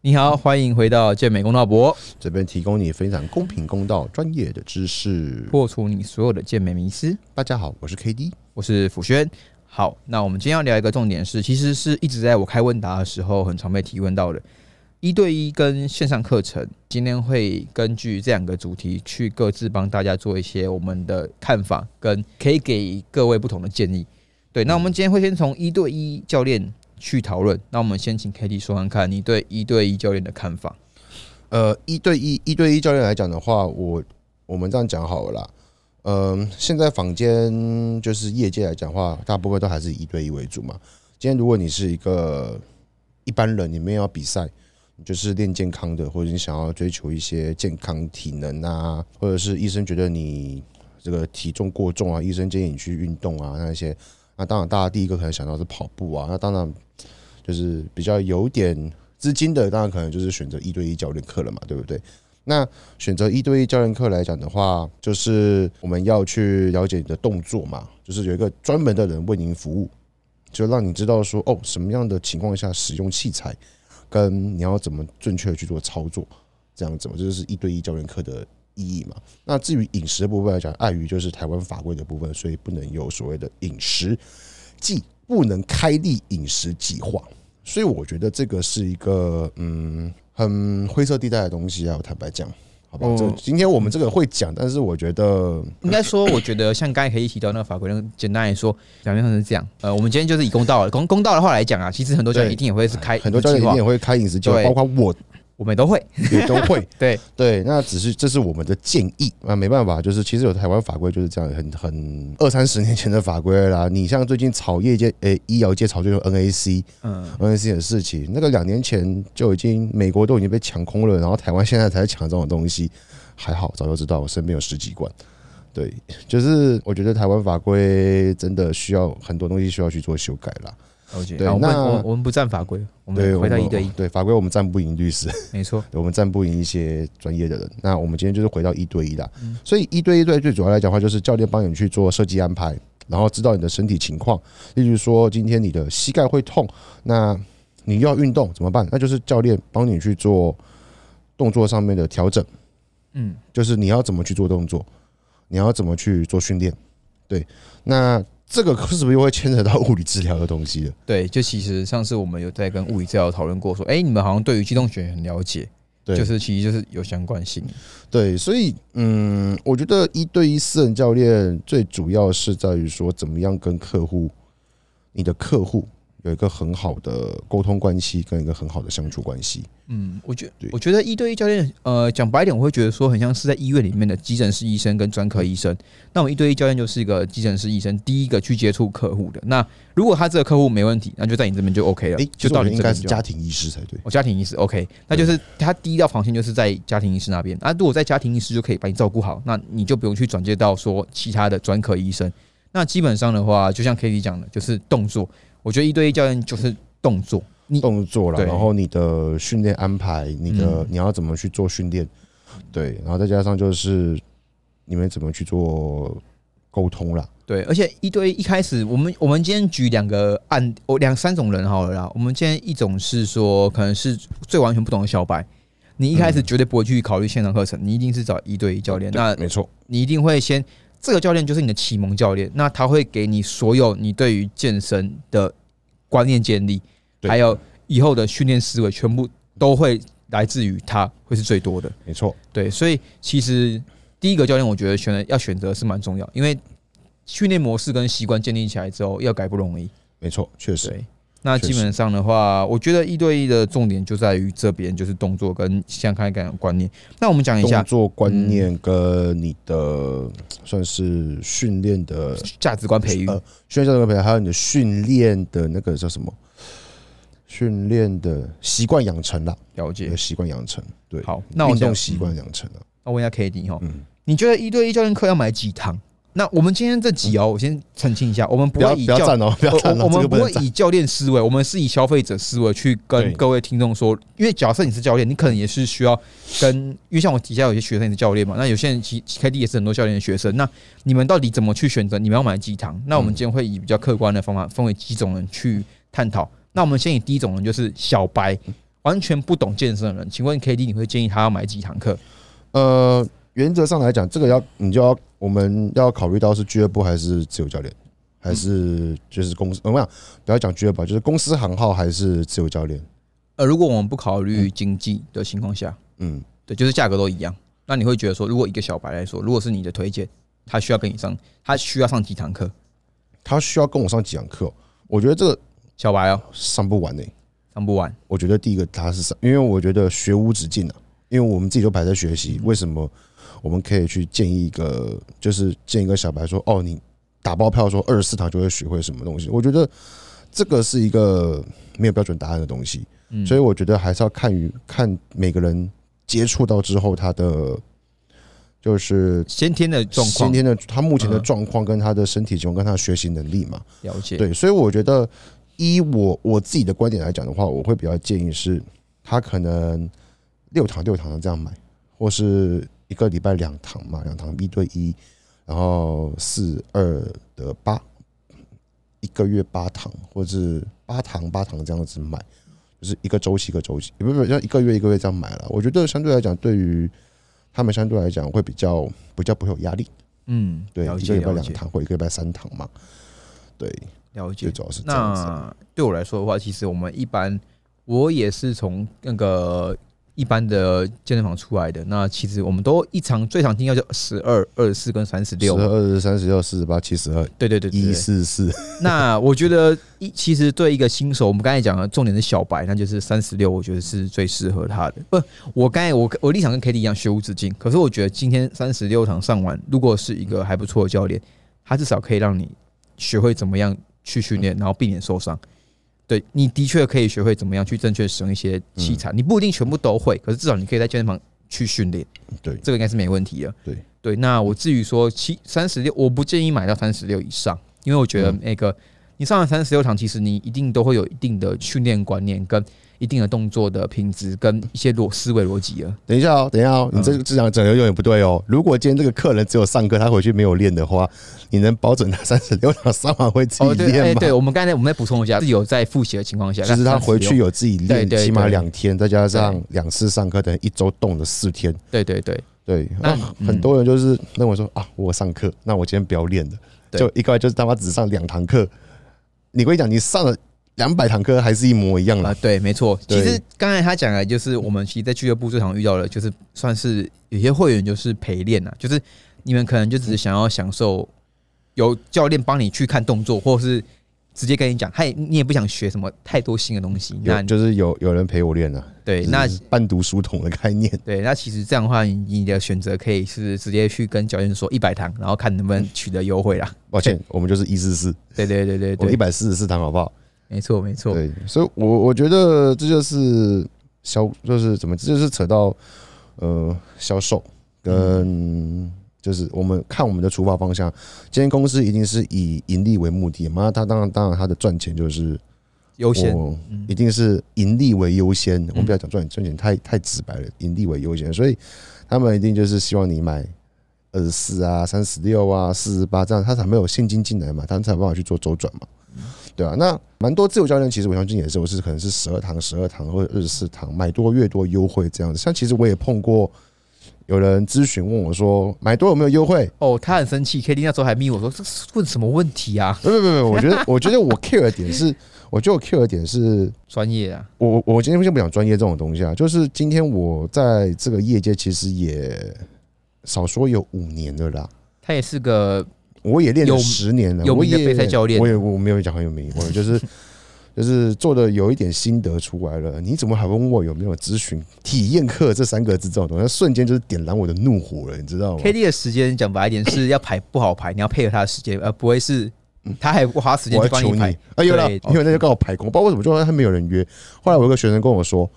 你好，欢迎回到健美公道博，这边提供你分享公平公道、专业的知识，破除你所有的健美迷思。大家好，我是 K D，我是辅轩。好，那我们今天要聊一个重点是，其实是一直在我开问答的时候很常被提问到的，一对一跟线上课程。今天会根据这两个主题去各自帮大家做一些我们的看法，跟可以给各位不同的建议。对，那我们今天会先从一对一教练。去讨论。那我们先请 K T 说看看你对一对一教练的看法。呃，一对一一对一教练来讲的话，我我们这样讲好了啦。嗯，现在坊间就是业界来讲话，大部分都还是一对一为主嘛。今天如果你是一个一般人，你没有要比赛，你就是练健康的，或者你想要追求一些健康体能啊，或者是医生觉得你这个体重过重啊，医生建议你去运动啊，那些。那当然，大家第一个可能想到是跑步啊。那当然就是比较有点资金的，当然可能就是选择一对一教练课了嘛，对不对？那选择一对一教练课来讲的话，就是我们要去了解你的动作嘛，就是有一个专门的人为您服务，就让你知道说哦，什么样的情况下使用器材，跟你要怎么正确的去做操作，这样子嘛，这就是一对一教练课的。意义嘛？那至于饮食的部分来讲，碍于就是台湾法规的部分，所以不能有所谓的饮食计，不能开立饮食计划。所以我觉得这个是一个嗯很灰色地带的东西啊。我坦白讲，好吧，这今天我们这个会讲，但是我觉得应该说，我觉得像刚才可以提到那个法规，简单来说，表面上是这样。呃，我们今天就是以公道公公道的话来讲啊，其实很多教练一定也会是开很多教练一定也会开饮食计划，包括我。我们都会，也都会，对对，那只是这是我们的建议那，没办法，就是其实有台湾法规就是这样，很很二三十年前的法规啦。你像最近炒业界诶，医疗界炒就 NAC，嗯，NAC 的事情，那个两年前就已经美国都已经被抢空了，然后台湾现在才抢这种东西，还好早就知道，我身边有十几罐。对，就是我觉得台湾法规真的需要很多东西需要去做修改啦。对，那我我们不占法规，我们回到一对一。对法规，我们占不赢律师，没错，我们占不赢一些专业的人。那我们今天就是回到一对一的，所以一对一对最主要来讲的话，就是教练帮你去做设计安排，然后知道你的身体情况。例如说，今天你的膝盖会痛，那你要运动怎么办？那就是教练帮你去做动作上面的调整。嗯，就是你要怎么去做动作，你要怎么去做训练？对，那。这个是不是又会牵扯到物理治疗的东西了？对，就其实上次我们有在跟物理治疗讨论过，说，哎，你们好像对于机动学很了解，对，就是其实就是有相关性。对，所以，嗯，我觉得一对一私人教练最主要是在于说，怎么样跟客户，你的客户。有一个很好的沟通关系，跟一个很好的相处关系。嗯，我觉我觉得一对一教练，呃，讲白点，我会觉得说，很像是在医院里面的急诊室医生跟专科医生。那我一对一教练就是一个急诊室医生，第一个去接触客户的。那如果他这个客户没问题，那就在你这边就 OK 了。就到你应该是家庭医师才对。哦家庭医师 OK，那就是他第一道防线就是在家庭医师那边。那如果在家庭医师就可以把你照顾好，那你就不用去转接到说其他的专科医生。那基本上的话，就像 k t 讲的，就是动作。我觉得一对一教练就是动作，动作了，然后你的训练安排，你的你要怎么去做训练，对，然后再加上就是你们怎么去做沟通了，对，而且一对一开始，我们我们今天举两个案，我两三种人好了啦。我们今天一种是说，可能是最完全不懂的小白，你一开始绝对不会去考虑线上课程，你一定是找一对一教练，那没错，你一定会先。这个教练就是你的启蒙教练，那他会给你所有你对于健身的观念建立，还有以后的训练思维，全部都会来自于他，会是最多的。没错，对，所以其实第一个教练，我觉得选择要选择是蛮重要，因为训练模式跟习惯建立起来之后，要改不容易。没错，确实。那基本上的话，我觉得一对一的重点就在于这边，就是动作跟相开感观念。那我们讲一下动作观念跟你的算是训练的价值观培育，训练价值观培育，还有你的训练的那个叫什么？训练的习惯养成啦，了解习惯养成。对，好，那我运动习惯养成了。那问一下 K D 哈，嗯，你觉得一对一教练课要买几堂？那我们今天这集哦，我先澄清一下，我们不会以教哦，不要哦，我们不会以教练思维，我们是以消费者思维去跟各位听众说。因为假设你是教练，你可能也是需要跟，因为像我底下有些学生也是教练嘛，那有些人其 K D 也是很多教练的学生。那你们到底怎么去选择？你们要买几堂？那我们今天会以比较客观的方法分为几种人去探讨。那我们先以第一种人，就是小白。完全不懂健身的人，请问 K D 你会建议他要买几堂课？呃，原则上来讲，这个要你就要我们要考虑到是俱乐部还是自由教练，还是就是公司？我们讲不要讲俱乐部，就是公司行号还是自由教练？呃，如果我们不考虑经济的情况下，嗯，对，就是价格都一样，那你会觉得说，如果一个小白来说，如果是你的推荐，他需要跟你上，他需要上几堂课？他需要跟我上几堂课？我觉得这个小白哦，上不完呢、上不完。我觉得第一个他是上，因为我觉得学无止境啊，因为我们自己都排在学习，为什么我们可以去建议一个，就是建一个小白说，哦，你打包票说二十四堂就会学会什么东西？我觉得这个是一个没有标准答案的东西，嗯，所以我觉得还是要看于看每个人接触到之后他的就是先天的状况。先天的他目前的嗯。状况跟他的身体情况跟他的学习能力嘛，了解，对，所以我觉得，依我我自己的观点来讲的话，我会比较建议是，他可能六堂六堂的这样买，或是一个礼拜两堂嘛，两堂一对一，然后四二的八，一个月八堂，或者是八堂八堂这样子买，就是一个周期一个周期，也不是要一个月一个月这样买了。我觉得相对来讲，对于他们相对来讲会比较比较不会有压力，嗯，对，一个礼拜两堂或一个礼拜三堂嘛，对，了解最。主要是。那对我来说的话，其实我们一般我也是从那个一般的健身房出来的。那其实我们都一常最常听到就十二、二十四跟三十六十二。二十三十六四十八七十二对对对对一。四四，那我觉得一其实对一个新手，我们刚才讲的重点是小白，那就是三十六，我觉得是最适合他的。不，我刚才我我立场跟 K D 一样，学无止境。可是我觉得今天三十六堂上完，如果是一个还不错的教练，他至少可以让你学会怎么样去训练，然后避免受伤。对你的确可以学会怎么样去正确使用一些器材，你不一定全部都会，可是至少你可以在健身房去训练。对这个应该是没问题的。对对，那我至于说七三十六，我不建议买到三十六以上，因为我觉得嗯那个你上了三十六堂，其实你一定都会有一定的训练观念跟一定的动作的品质跟一些逻思维逻辑了。等一下哦，等一下哦，你这嗯个这样整的有点不对哦。如果今天这个客人只有上课，他回去没有练的话，你能保准他 三十六堂上完会自己练吗？对，我们刚才我们再补充一下，是有在复习的情况下，就是他回去有，自己练，起码两天，再加上两次上课，等于一周动了四天。对对对，对，那很多人就是认为说啊，我上课，那我今天不要练了，就一个就是他妈只上两堂课。你跟你讲，你上了两百堂课还是一模一样的啊、啦。对，没错。其实刚才他讲的，就是我们其实，在俱乐部最常遇到的，就是算是有些会员就是陪练啊，就是你们可能就只是想要享受有教练帮你去看动作，或者是直接跟你讲，他也你也不想学什么太多新的东西。那有就是有有人陪我练啊，对，那半读书桶的概念。对，那其实这样的话，你你的选择可以是直接去跟教练说一百堂，然后看能不能取得优惠啦。抱歉，我们就是一四四，对对对对对，我一百四十四堂，好不好？没错没错。对，所以我我觉得这就是销，就是怎么，这就是扯到呃销售跟就是我们看我们的出发方向。今天公司一定是以盈利为目的嘛，他当然当然他的赚钱就是优先，一定是盈利为优先。我们不要讲赚赚钱太太直白了，盈利为优先，所以他们一定就是希望你买。二十四啊，三十六啊，四十八，这样他才没有现金进来嘛，他才有办法去做周转嘛。对啊，那蛮多自由教练，其实我相信也是，我是可能是十二堂、十二堂或者二十四堂，买多越多优惠这样子。像其实我也碰过有人咨询问我说，买多有没有优惠？哦，他很生气，K D 那时候还密我说，这是问什么问题啊？不不不不，我觉得我觉得我 care 的点是，我觉得我 care 的点是专业啊，我我我今天先不讲专业这种东西啊，就是今天我在这个业界其实也少说有五年了啦。他也是个我也练了十年了，有名的我也备赛教练我也我没有讲很有名，我就是就是做的有一点心得出来了。你怎么还问我有没有咨询体验课这三个字这种东西？瞬间就是点燃我的怒火了，你知道吗？K D 的时间讲白一点是要排不好排，你要配合他的时间，而不会是他还不花时间去帮排。，哎有了，因为那就刚好排空，不知道为什么就他没有人约。后来我有个学生跟我说，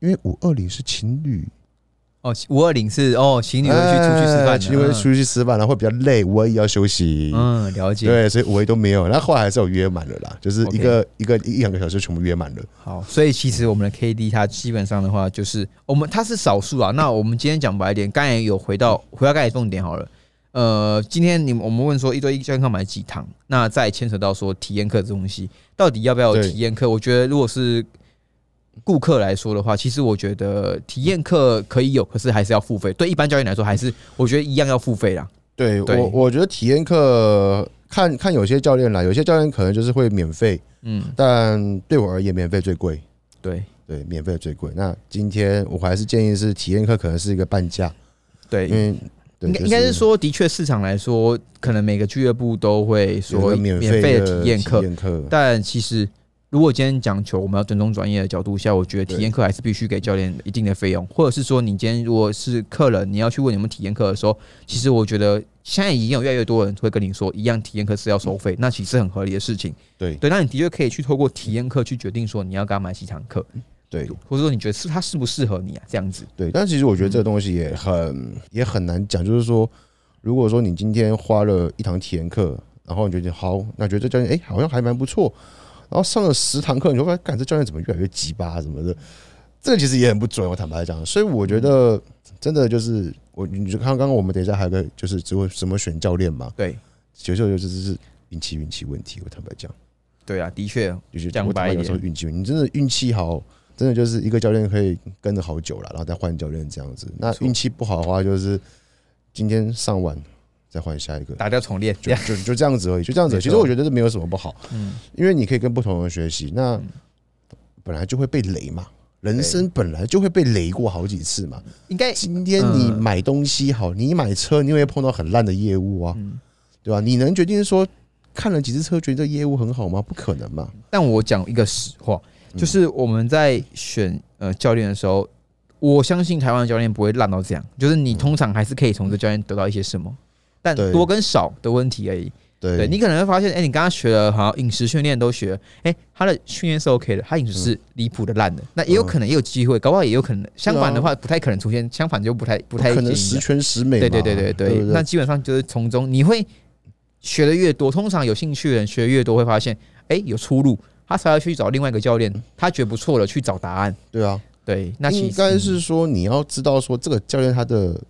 因为五二零是情侣，哦，五二零是哦，情侣会去出去吃饭的，哎情侣会出去吃饭，然后会比较累，五二一要休息。嗯，了解。对，所以五 A 都没有，那后后来还是有约满了啦，就是一个一个一两个小时全部约满了。好，所以其实我们的 K D 它基本上的话，就是我们它是少数啊。那我们今天讲白一点，刚才有回到回到刚才重点好了。呃，今天你们我们问说一对一教练课买几堂，那再牵扯到说体验课这东西，到底要不要有体验课？我觉得如果是顾客来说的话，其实我觉得体验课可以有，可是还是要付费。对一般教练来说，还是我觉得一样要付费啦。对对我，我觉得体验课看看有些教练啦，有些教练可能就是会免费，嗯，但对我而言，免费最贵。对对，免费最贵。那今天我还是建议是体验课可能是一个半价，对，因为应该应该是说，的确市场来说，可能每个俱乐部都会有说免免费费的体，验课，但其实如果今天讲求我们要尊重专业的角度下，我觉得体验课还是必须给教练一定的费用，或者是说你今天如果是客人，你要去问你们体验课的时候，其实我觉得现在已经有越来越多人会跟你说，一样体验课是要收费，那其实很合理的事情。对对，那你的确可以去透过体验课去决定说你要给他买几堂课，对或者说你觉得是它适不适合你啊，这样子。对。但其实我觉得这个东西也很也很难讲，就是说，如果说你今天花了一堂体验课，然后你觉得好，那觉得这教练哎、好像还蛮不错，然后上了十堂课，你就发现，干这教练怎么越来越鸡巴什么的，这个其实也很不准。我坦白讲，所以我觉得真的就是我，你就看刚刚我们等一下还有个就是只会怎么选教练嘛，对有时候就是是运气运气问题。我坦白讲。对啊，的确，就是讲白有时候运气，你真的运气好，真的就是一个教练可以跟着好久了，然后再换教练这样子。那运气不好的话，就是今天上完再换下一个，打掉重练，就。就就这样子而已，就这样子。其实我觉得这没有什么不好，嗯，因为你可以跟不同人学习。那本来就会被雷嘛，人生本来就会被雷过好几次嘛。应该今天你嗯买东西好，你买车，你会碰到很烂的业务啊，嗯对吧？你能决定说看了几次车，觉得这业务很好吗？不可能嘛。但我讲一个实话，就是我们在选呃教练的时候，我相信台湾的教练不会烂到这样，就是你通常还是可以从这教练得到一些什么，但多跟少的问题而已。对。对你可能会发现，哎、你刚刚学了好像饮食训练都学了，哎、他的训练是 OK 的，他饮食是离谱的烂的，那也有可能也有机会，搞不好也有可能相反的话不太可能出现，相反就不太不太可能十全十美嘛。对对对对对。那基本上就是从中你会学的越多，通常有兴趣的人学的越多，会发现哎、有出路，他才要去找另外一个教练，他觉得不错了去找答案。对啊，对，那应该是说你要知道说这个教练他的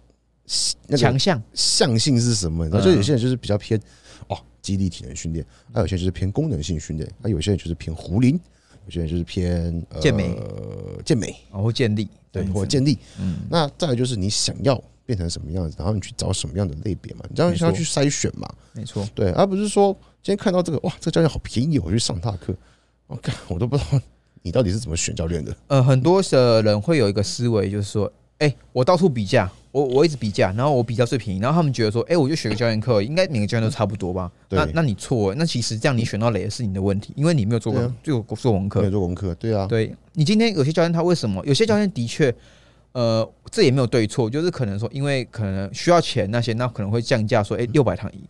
那个强项，向性是什么，然后嗯。就有些人就是比较偏哦肌力体能训练，还有些人就是偏功能性训练，那有些人就是偏壶铃，有些人就是偏呃健美。健美。然后健力，对或者健力。嗯，那再来就是你想要变成什么样子，然后你去找什么样的类别嘛，你这样没错。要去筛选嘛。没错，对，而不是说今天看到这个哇，这个教练好便宜，我去上他的课，我看我都不知道你到底是怎么选教练的。呃，很多的人会有一个思维，就是说，哎、我到处比价，我我一直比价，然后我比较最便宜，然后他们觉得说，哎、我就学个教练课，应该每个教练都差不多吧？对那那你错了，那其实这样你选到雷的是你的问题，因为你没有做过对啊做功课没有。做功课，对啊，对你今天有些教练他为什么？有些教练的确，呃，这也没有对错，就是可能说，因为可能需要钱那些，那可能会降价说，哎、六百堂一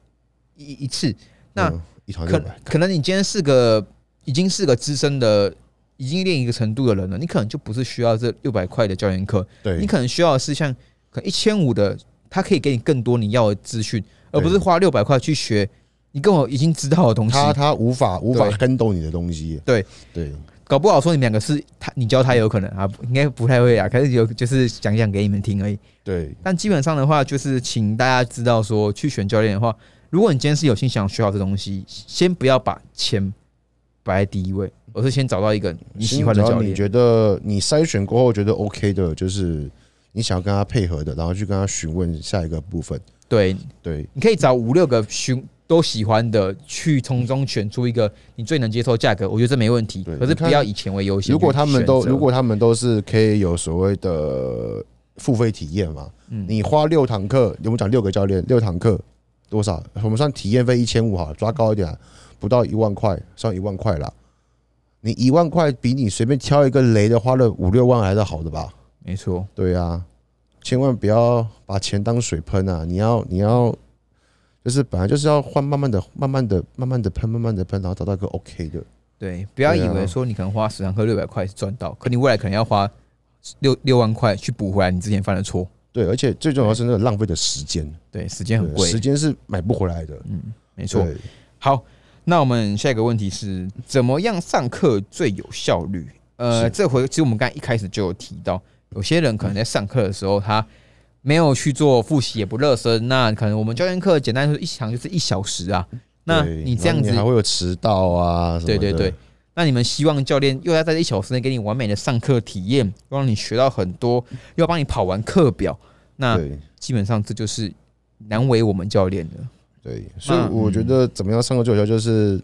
一一次，那嗯一堂可，可能你今天是个已经是个资深的，已经练一个程度的人了，你可能就不是需要这六百块的教练课，对你，可能需要的是像可一千五的，他可以给你更多你要的资讯，而不是花六百块去学你跟我已经知道的东西。他他无法无法对跟懂你的东西，对对搞不好说你们两个是他你教他有可能啊，应该不太会啊，可是有就是讲讲给你们听而已。对但基本上的话，就是请大家知道说，去选教练的话，如果你今天是有心想学好这东西，先不要把钱摆在第一位，而是先找到一个你喜欢的教练。你觉得你筛选过后觉得 OK 的，就是你想要跟他配合的，然后去跟他询问下一个部分。对，对你可以找五六个询都喜欢的，去从中选出一个你最能接受的价格，我觉得这没问题。可是不要以钱为优先。如果他们都如果他们都是可以有所谓的付费体验嘛，嗯你花六堂课，我们讲六个教练，六堂课多少？我们算体验费一千五好了，抓高一点啊，不到一万块，算一万块啦。你一万块比你随便挑一个雷的花了五六万还是好的吧？没错，对啊，千万不要把钱当水喷啊！你要你要，就是本来就是要换，慢慢的、慢慢的、慢慢的喷，慢慢的喷，然后找到一个 OK 的。对，不要以为说你可能花十堂课六百块是赚到，可你未来可能要花六六万块去补回来你之前犯的错。对，而且最重要是那个浪费的时间，对，时间很贵时。间是买不回来的。嗯，没错。好，那我们下一个问题是，怎么样上课最有效率？呃，这回其实我们刚才一开始就有提到，有些人可能在上课的时候，他没有去做复习，也不热身。那可能我们教练课简单说一堂就是一小时啊。那你这样子还会有迟到啊对对对，那你们希望教练又要在一小时内给你完美的上课体验，又让你学到很多，又要帮你跑完课表，那基本上这就是难为我们教练的。对，所以我觉得怎么样上课最有效就是，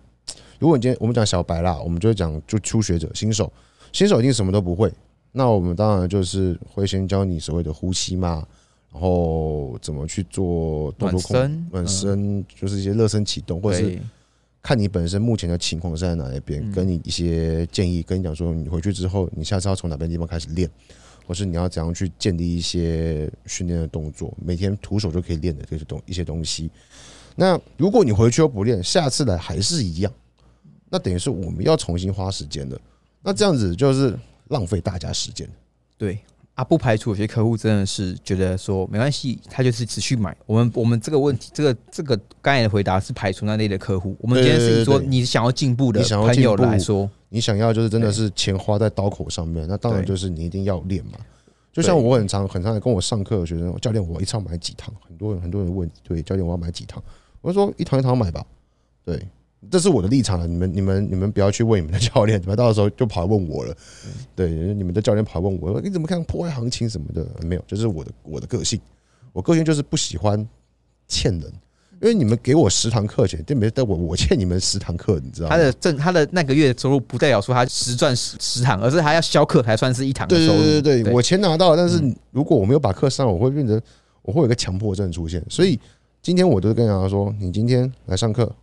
如果你今天我们讲小白啦，我们就会讲就初学者、新手，新手一定什么都不会，那我们当然就是会先教你所谓的呼吸嘛，然后怎么去做动作控身，暖身，就是一些热身启动，或者是看你本身目前的情况是在哪一边，嗯给你一些建议，跟你讲说你回去之后，你下次要从哪边地方开始练，或是你要怎样去建立一些训练的动作，每天徒手就可以练的这些东一些东西。那如果你回去又不练，下次来还是一样，那等于是我们要重新花时间的。那这样子就是浪费大家时间。对。啊，不排除有些客户真的是觉得说没关系，他就是持续买。我们我们这个问题，这个这个刚才的回答是排除那类的客户。我们今天是说你想要进步的你想要朋友进步来说，你想要就是真的是钱花在刀口上面，那当然就是你一定要练嘛。就像我很常很常来跟我上课的学生，教练我一次要买几堂，很多人很多人问，对教练我要买几堂，我就说一堂一堂买吧，对，这是我的立场了。你们你们你们不要去问你们的教练，怎么到时候就跑来问我了，对，你们的教练跑来问我，你怎么看破坏行情什么的？没有，就是我的我的个性，我个性就是不喜欢欠人。因为你们给我十堂课钱，对没但？我我欠你们十堂课，你知道吗？他的正他的那个月的收入不代表说他实赚十十堂，而是他要销课才算是一堂的对收入。对对对，对我钱拿到了，但是如果我没有把课上，我会变成我会有一个强迫症出现。所以今天我都跟大家说，你今天来上课，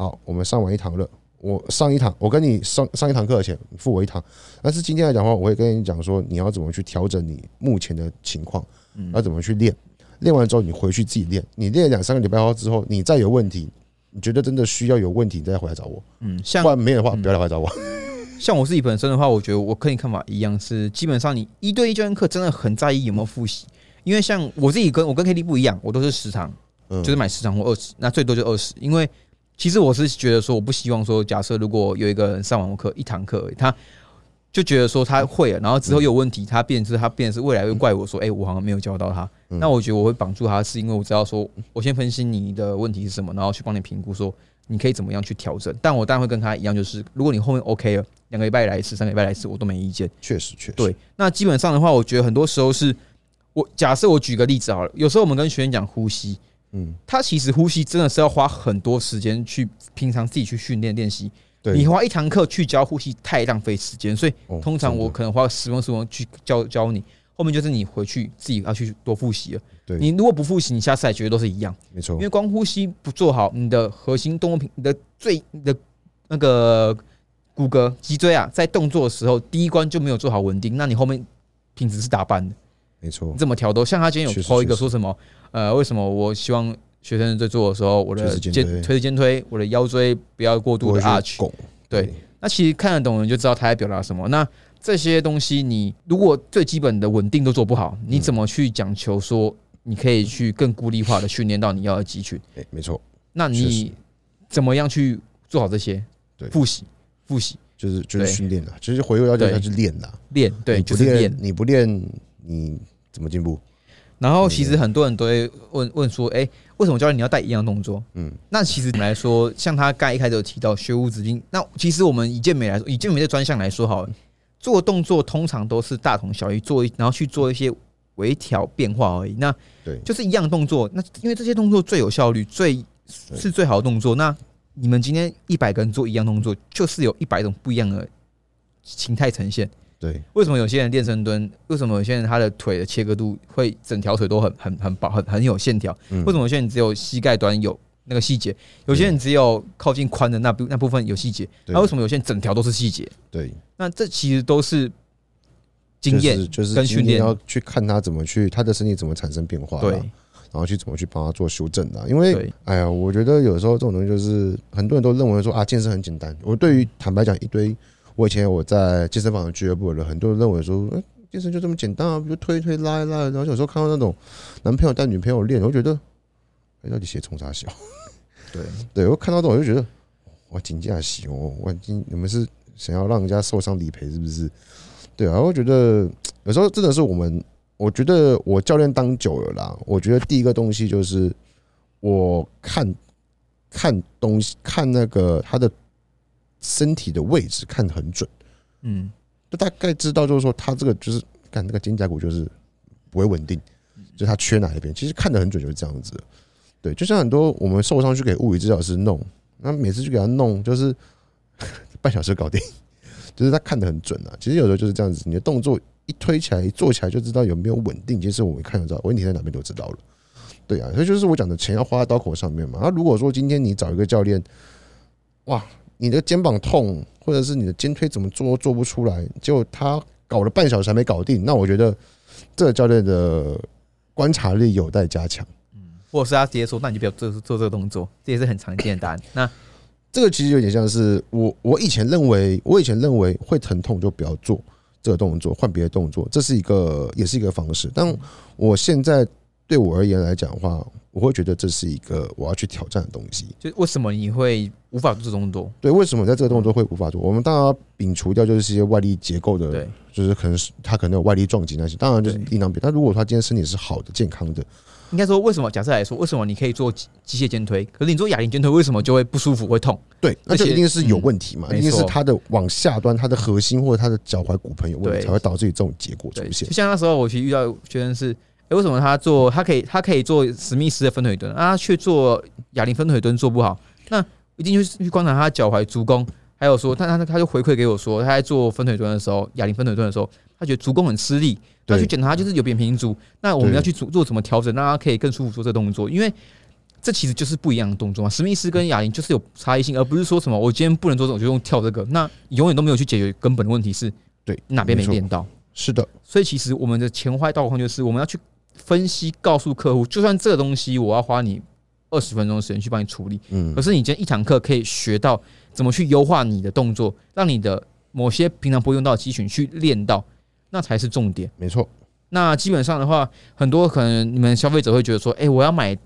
好，我们上完一堂了，我上一堂，我跟你上上一堂课的钱，你付我一堂。但是今天来讲的话，我会跟你讲说，你要怎么去调整你目前的情况，嗯要怎么去练。练完之后，你回去自己练。你练两三个礼拜后之后，你再有问题，你觉得真的需要有问题，你再回来找我。嗯，像不然没有的话，不要来回来找我。像我自己本身的话，我觉得我跟你看法一样，是基本上你一对一教练课真的很在意有没有复习，因为像我自己跟我跟 K D 不一样，我都是十堂，嗯，就是买十堂或二十，那最多就二十。因为其实我是觉得说，我不希望说，假设如果有一个人上完我课一堂课而已，他就觉得说他会了，然后之后有问题，他变成是他变成是未来会怪我说，哎、我好像没有教到他。嗯那我觉得我会绑住他，是因为我知道说，我先分析你的问题是什么，然后去帮你评估说你可以怎么样去调整。但我当然会跟他一样，就是如果你后面 OK 了，两个礼拜来一次，三个礼拜来一次，我都没意见。确实确实，对，那基本上的话，我觉得很多时候是我假设我举个例子好了，有时候我们跟学员讲呼吸，嗯，他其实呼吸真的是要花很多时间去平常自己去训练练习。对，你花一堂课去教呼吸太浪费时间，所以哦通常我可能花十分十分去教教你，后面就是你回去自己要去多复习了。对你如果不复习，你下次来绝对都是一样，没错因为，光呼吸不做好，你的核心动作平，你的最你的那个骨骼脊椎啊，在动作的时候第一关就没有做好稳定，那你后面品质是打半的。没错你，怎么调都，像他今天有抛一个说什么，呃，为什么我希望学生在做的时候，我的肩推肩推直肩推，我的腰椎不要过度的 arch。拱，对，那其实看得懂的人就知道他在表达什么。那这些东西，你如果最基本的稳定都做不好，你怎么去讲求说你可以去更孤立化的训练到你要的肌群？哎，没错，那你怎么样去做好这些？对复习，复习，就是就是对训练啦，就是回归要对要去练的。练，对，不就是练。你不练，你怎么进步？然后其实很多人都会问问说，哎、为什么教练你要带一样动作？嗯，那其实来说，像他刚一开始有提到学无止境，那其实我们以健美来说，以健美的专项来说好了，做动作通常都是大同小异，做一然后去做一些微调变化而已。那对就是一样动作，那因为这些动作最有效率，最是最好的动作。那你们今天一百个人做一样动作，就是有一百种不一样的形态呈现。对，为什么有些人练深蹲？为什么有些人他的腿的切割度会整条腿都很很很薄很很有线条？嗯为什么有些人只有膝盖端有那个细节？有些人只有靠近髋的那部那部分有细节？对那为什么有些人整条都是细节？对，那这其实都是经验就是就是跟训练要去看他怎么去他的身体怎么产生变化，对，然后去怎么去帮他做修正的。因为哎呀，我觉得有时候这种东西就是很多人都认为说啊，健身很简单。我对于坦白讲，一堆我以前我在健身房的俱乐部的人，很多人认为说，哎，健身就这么简单啊，不就推一推拉一拉。然后有时候看到那种男朋友带女朋友练，我觉得，哎，到底写冲啥小？对对我看到这种我就觉得，我，金价喜哦，我今你们是想要让人家受伤理赔是不是？对啊，我觉得有时候真的是我们，我觉得我教练当久了啦，我觉得第一个东西就是我看看东西，看那个他的身体的位置看得很准，嗯，就大概知道就是说他这个就是干那个肩胛骨就是不会稳定，就是他缺哪一边，其实看得很准就是这样子。对，就像很多我们受伤去给物理治疗师弄，那每次去给他弄就是 半小时搞定，就是他看得很准啊。其实有时候就是这样子，你的动作一推起来、一做起来就知道有没有稳定，其实我们看得到问题在哪边都知道了。对啊，所以就是我讲的钱要花在刀口上面嘛。那如果说今天你找一个教练，哇，你的肩膀痛，或者是你的肩推怎么做都做不出来，结果他搞了半小时还没搞定，那我觉得这个教练的观察力有待加强。嗯或者是他直接说，那你就不要做做这个动作，这也是很常见的答案。那这个其实有点像是我我以前认为，我以前认为会疼痛就不要做这个动作，换别的动作，这是一个也是一个方式。但我现在对我而言来讲的话，我会觉得这是一个我要去挑战的东西。就为什么你会无法做这动作？对，为什么在这个动作会无法做？我们当然要摒除掉就是一些外力结构的，对，就是可能是他可能有外力撞击那些，当然就是力量比。但如果他今天身体是好的、健康的，应该说为什么？假设来说，为什么你可以做机机械肩推，可是你做哑铃肩推为什么就会不舒服、会痛？对，那就一定是有问题嘛，嗯一定是他的往下端，他的核心或者他的脚踝骨盆有问题，才会导致于这种结果出对，现就。像那时候我其实遇到学生是，诶，为什么他做他可以他可以做史密斯的分腿蹲啊，他却做哑铃分腿蹲做不好？那一定就是去观察他脚踝、足弓，还有说，但他他就回馈给我说，他在做分腿蹲的时候，哑铃分腿蹲的时候，他觉得足弓很吃力，他去检查就是有扁平足。那我们要去做做什么调整，让他可以更舒服做这个动作？因为这其实就是不一样的动作嘛。史密斯跟哑铃就是有差异性，而不是说什么我今天不能做这种，我就用跳这个，那永远都没有去解决根本的问题是对，哪边没练到。是的，所以其实我们的前坏道况就是我们要去分析，告诉客户，就算这个东西我要花你二十分钟的时间去帮你处理，嗯可，是你今天一堂课可以学到怎么去优化你的动作，让你的某些平常不会用到的肌群去练到，那才是重点。没错，那基本上的话，很多可能你们消费者会觉得说，哎、我要买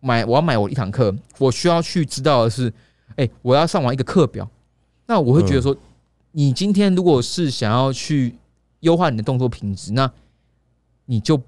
买我要买我一堂课，我需要去知道的是，哎、我要上完一个课表。那我会觉得说，你今天如果是想要去优化你的动作品质，那你就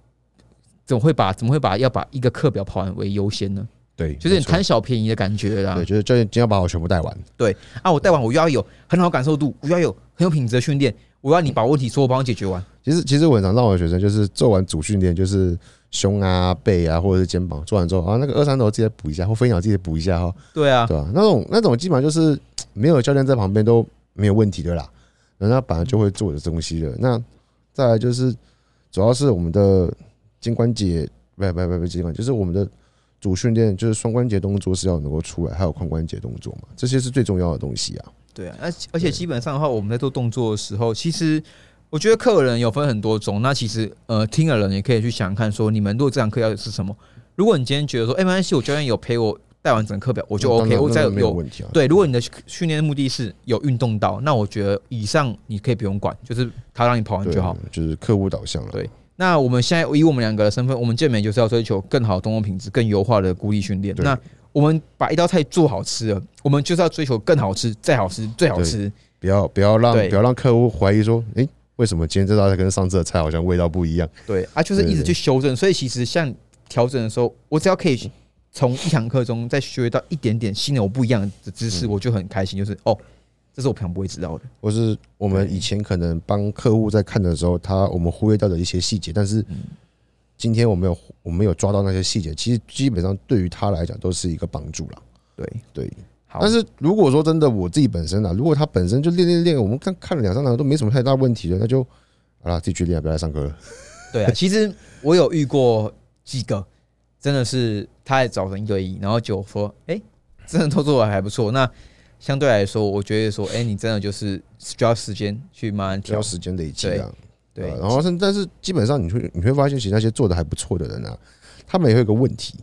怎么会把怎么会把要把一个课表跑完为优先呢？对，就是你贪小便宜的感觉啦对，。就是教练今天要把我全部带完，对啊，我带完我又要有很好感受度，我要有很有品质的训练，我要你把问题所有帮我解决完。其实其实我很常让我的学生就是做完主训练，就是胸啊、背啊或者是肩膀做完之后啊，那个二三头记得补一下，或飞鸟记得补一下哈，对啊，对吧、那种那种基本上就是没有教练在旁边都没有问题的啦，人家本来就会做的东西的。那再来就是主要是我们的肩关节，不不不不肩关节，就是我们的主训练，就是双关节动作是要能够出来，还有髋关节动作嘛，这些是最重要的东西啊。对啊，而而且基本上的话，我们在做动作的时候，其实我觉得客人有分很多种。那其实呃，听的人也可以去想想看，说你们如果这堂课要的是什么？如果你今天觉得说，哎、没关系，我教练有陪我带完整课表，我就 OK。我再有有问题啊。对，如果你的训练目的是有运动到，那我觉得以上你可以不用管，就是他让你跑完就好。，就是客户导向了。对那我们现在以我们两个的身份，我们健美就是要追求更好的动作品质、更优化的孤立训练。那我们把一道菜做好吃了，我们就是要追求更好吃、再好吃、最好吃。不要不要让不要让客户怀疑说，诶，为什么今天这道菜跟上次的菜好像味道不一样？对啊，就是一直去修正。所以其实像调整的时候，我只要可以从一堂课中再学到一点点新的、我不一样的知识，嗯我就很开心。就是哦，这是我平常不会知道的。或是我们以前可能帮客户在看的时候，他我们忽略掉的一些细节，但是嗯今天我们有我们有抓到那些细节，其实基本上对于他来讲都是一个帮助了。对对，好，但是如果说真的我自己本身啊，如果他本身就练练练，我们看看了两三堂都没什么太大问题了，那就好了，自己去练，不要来上课了。对啊，其实我有遇过几个，真的是他也找人一对一，然后就说，哎、真的都做的还不错。那相对来说，我觉得说，哎、你真的就是需要时间去慢慢调需要。时间累积啊。对啊，然后是但是基本上你会你会发现，其实那些做的还不错的人啊，他们也会有一个问题，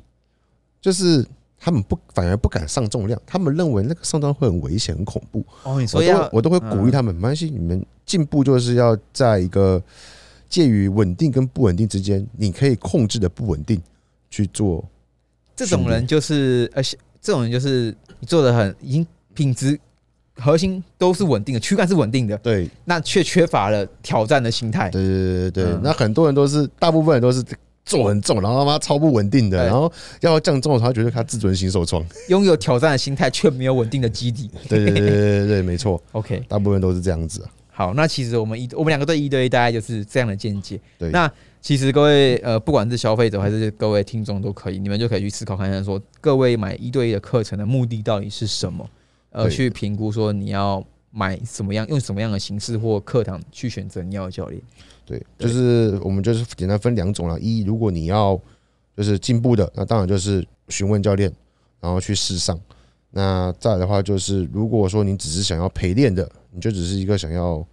就是他们不反而不敢上重量，他们认为那个上重量会很危险、很恐怖。哦，你我说要都我都会鼓励他们，没关系，你们进步就是要在一个介于稳定跟不稳定之间，你可以控制的不稳定去做。这种人就是，而且这种人就是你做的很已经品质核心都是稳定的，躯干是稳定的，对那却缺乏了挑战的心态。对对对对对嗯，那很多人都是，大部分人都是做很重，然后他妈超不稳定的，对然后要降重他觉得他自尊心受创。拥有挑战的心态，却没有稳定的基底。对对对对对对，没错，OK，大部分都是这样子啊。好，那其实我们一我们两个对一对一大概就是这样的见解。对，那其实各位呃，不管是消费者还是各位听众都可以，你们就可以去思考看看，说各位买一对一的课程的目的到底是什么？呃，去评估说你要买什么样，用什么样的形式或课堂去选择你要的教练。对，就是我们就是简单分两种了。一，如果你要就是进步的，那当然就是询问教练，然后去试上。那再的话，就是如果说你只是想要陪练的，你就只是一个想要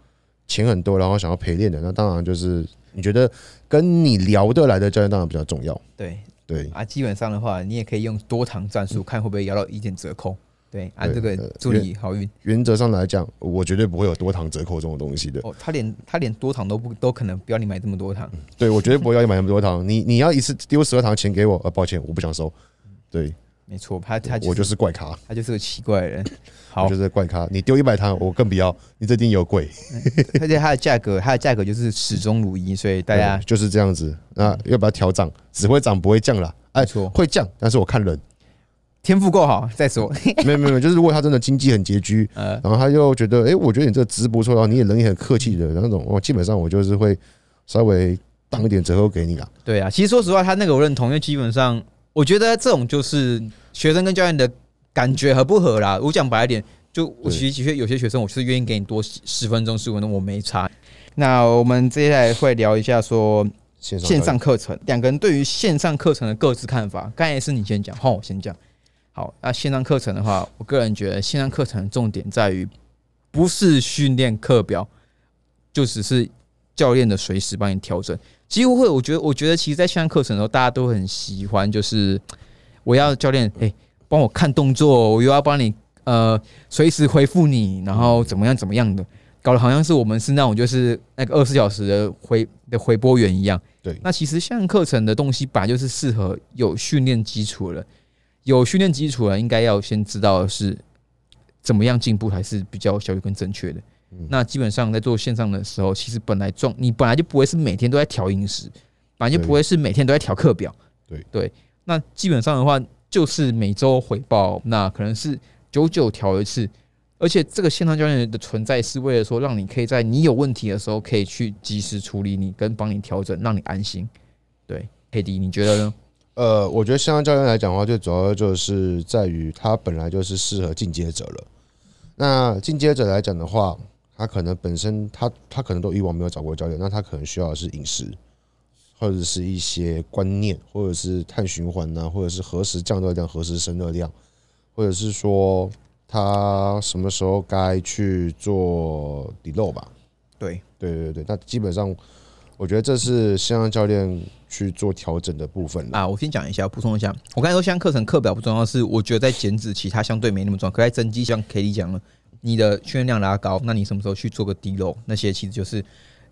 钱很多，然后想要陪练的，那当然就是你觉得跟你聊得来的教练当然比较重要。对对，啊，基本上的话，你也可以用多堂战术，看会不会摇到一点折扣。对，啊，对这个呃祝你好运。原则上来讲，我绝对不会有多糖折扣这种东西的。哦，他连他连多糖都不都可能不要你买这么多糖。对我绝对不会要你买那么多糖，你你要一次丢十二糖钱给我，呃，抱歉，我不想收。对，没错，他他我就是怪咖。他就是个奇怪的人。好我就，是怪咖。你丢一百糖，我更不要，你这定有鬼。而且它的价格，它的价格就是始终如一，所以大家对就是这样子。那要不要调涨？只会涨不会降啦。哎没，错，会降，但是我看人，天赋够好再说。没有没有，就是如果他真的经济很拮据，呃，然后他又觉得，哎，我觉得你这个值不错，然后你也人也很客气的那种，我基本上我就是会稍微当一点折扣给你啦。对啊，其实说实话，他那个我认同，因为基本上我觉得这种就是学生跟教练的感觉合不合啦。我讲白一点，就我对其实的确有些学生，我是愿意给你多十分钟、十五分钟，我没差。那我们接下来会聊一下说线上线上课程，两个人对于线上课程的各自看法。刚才是你先讲，换我先讲。好，那线上课程的话，我个人觉得线上课程的重点在于不是训练课表，就只是教练的随时帮你调整。几乎会，我觉得，我觉得其实，在线上课程的时候，大家都很喜欢，就是我要教练，哎、帮我看动作，我又要帮你呃随时回复你，然后怎么样怎么样的，搞得好像是我们是那种就是那个二十四小时的回的回播员一样。对那其实线上课程的东西本来就是适合有训练基础的人，有训练基础的应该要先知道的是怎么样进步才是比较有效率跟正确的。嗯那基本上在做线上的时候，其实本来状你本来就不会是每天都在调饮食，本来就不会是每天都在调课表。对对，那基本上的话就是每周回报，那可能是久久调一次。而且这个线上教练的存在是为了说，让你可以在你有问题的时候，可以去及时处理你，跟帮你调整，让你安心。对，K D，你觉得呢？呃，我觉得线上教练来讲的话，最主要就是在于他本来就是适合进阶者了。那进阶者来讲的话，他可能本身他他可能都以往没有找过教练，那他可能需要的是饮食，或者是一些观念，或者是碳循环呐、或者是何时降热量，何时升热量，或者是说他什么时候该去做底漏吧。对，对对对，那基本上我觉得这是线上教练去做调整的部分了。啊，我先讲一下，补充一下。我刚才说线上课程课表不重要，是我觉得在减脂期它相对没那么重要，可在增肌像 K D 讲了，你的训练量拉高，那你什么时候去做个低漏，那些其实就是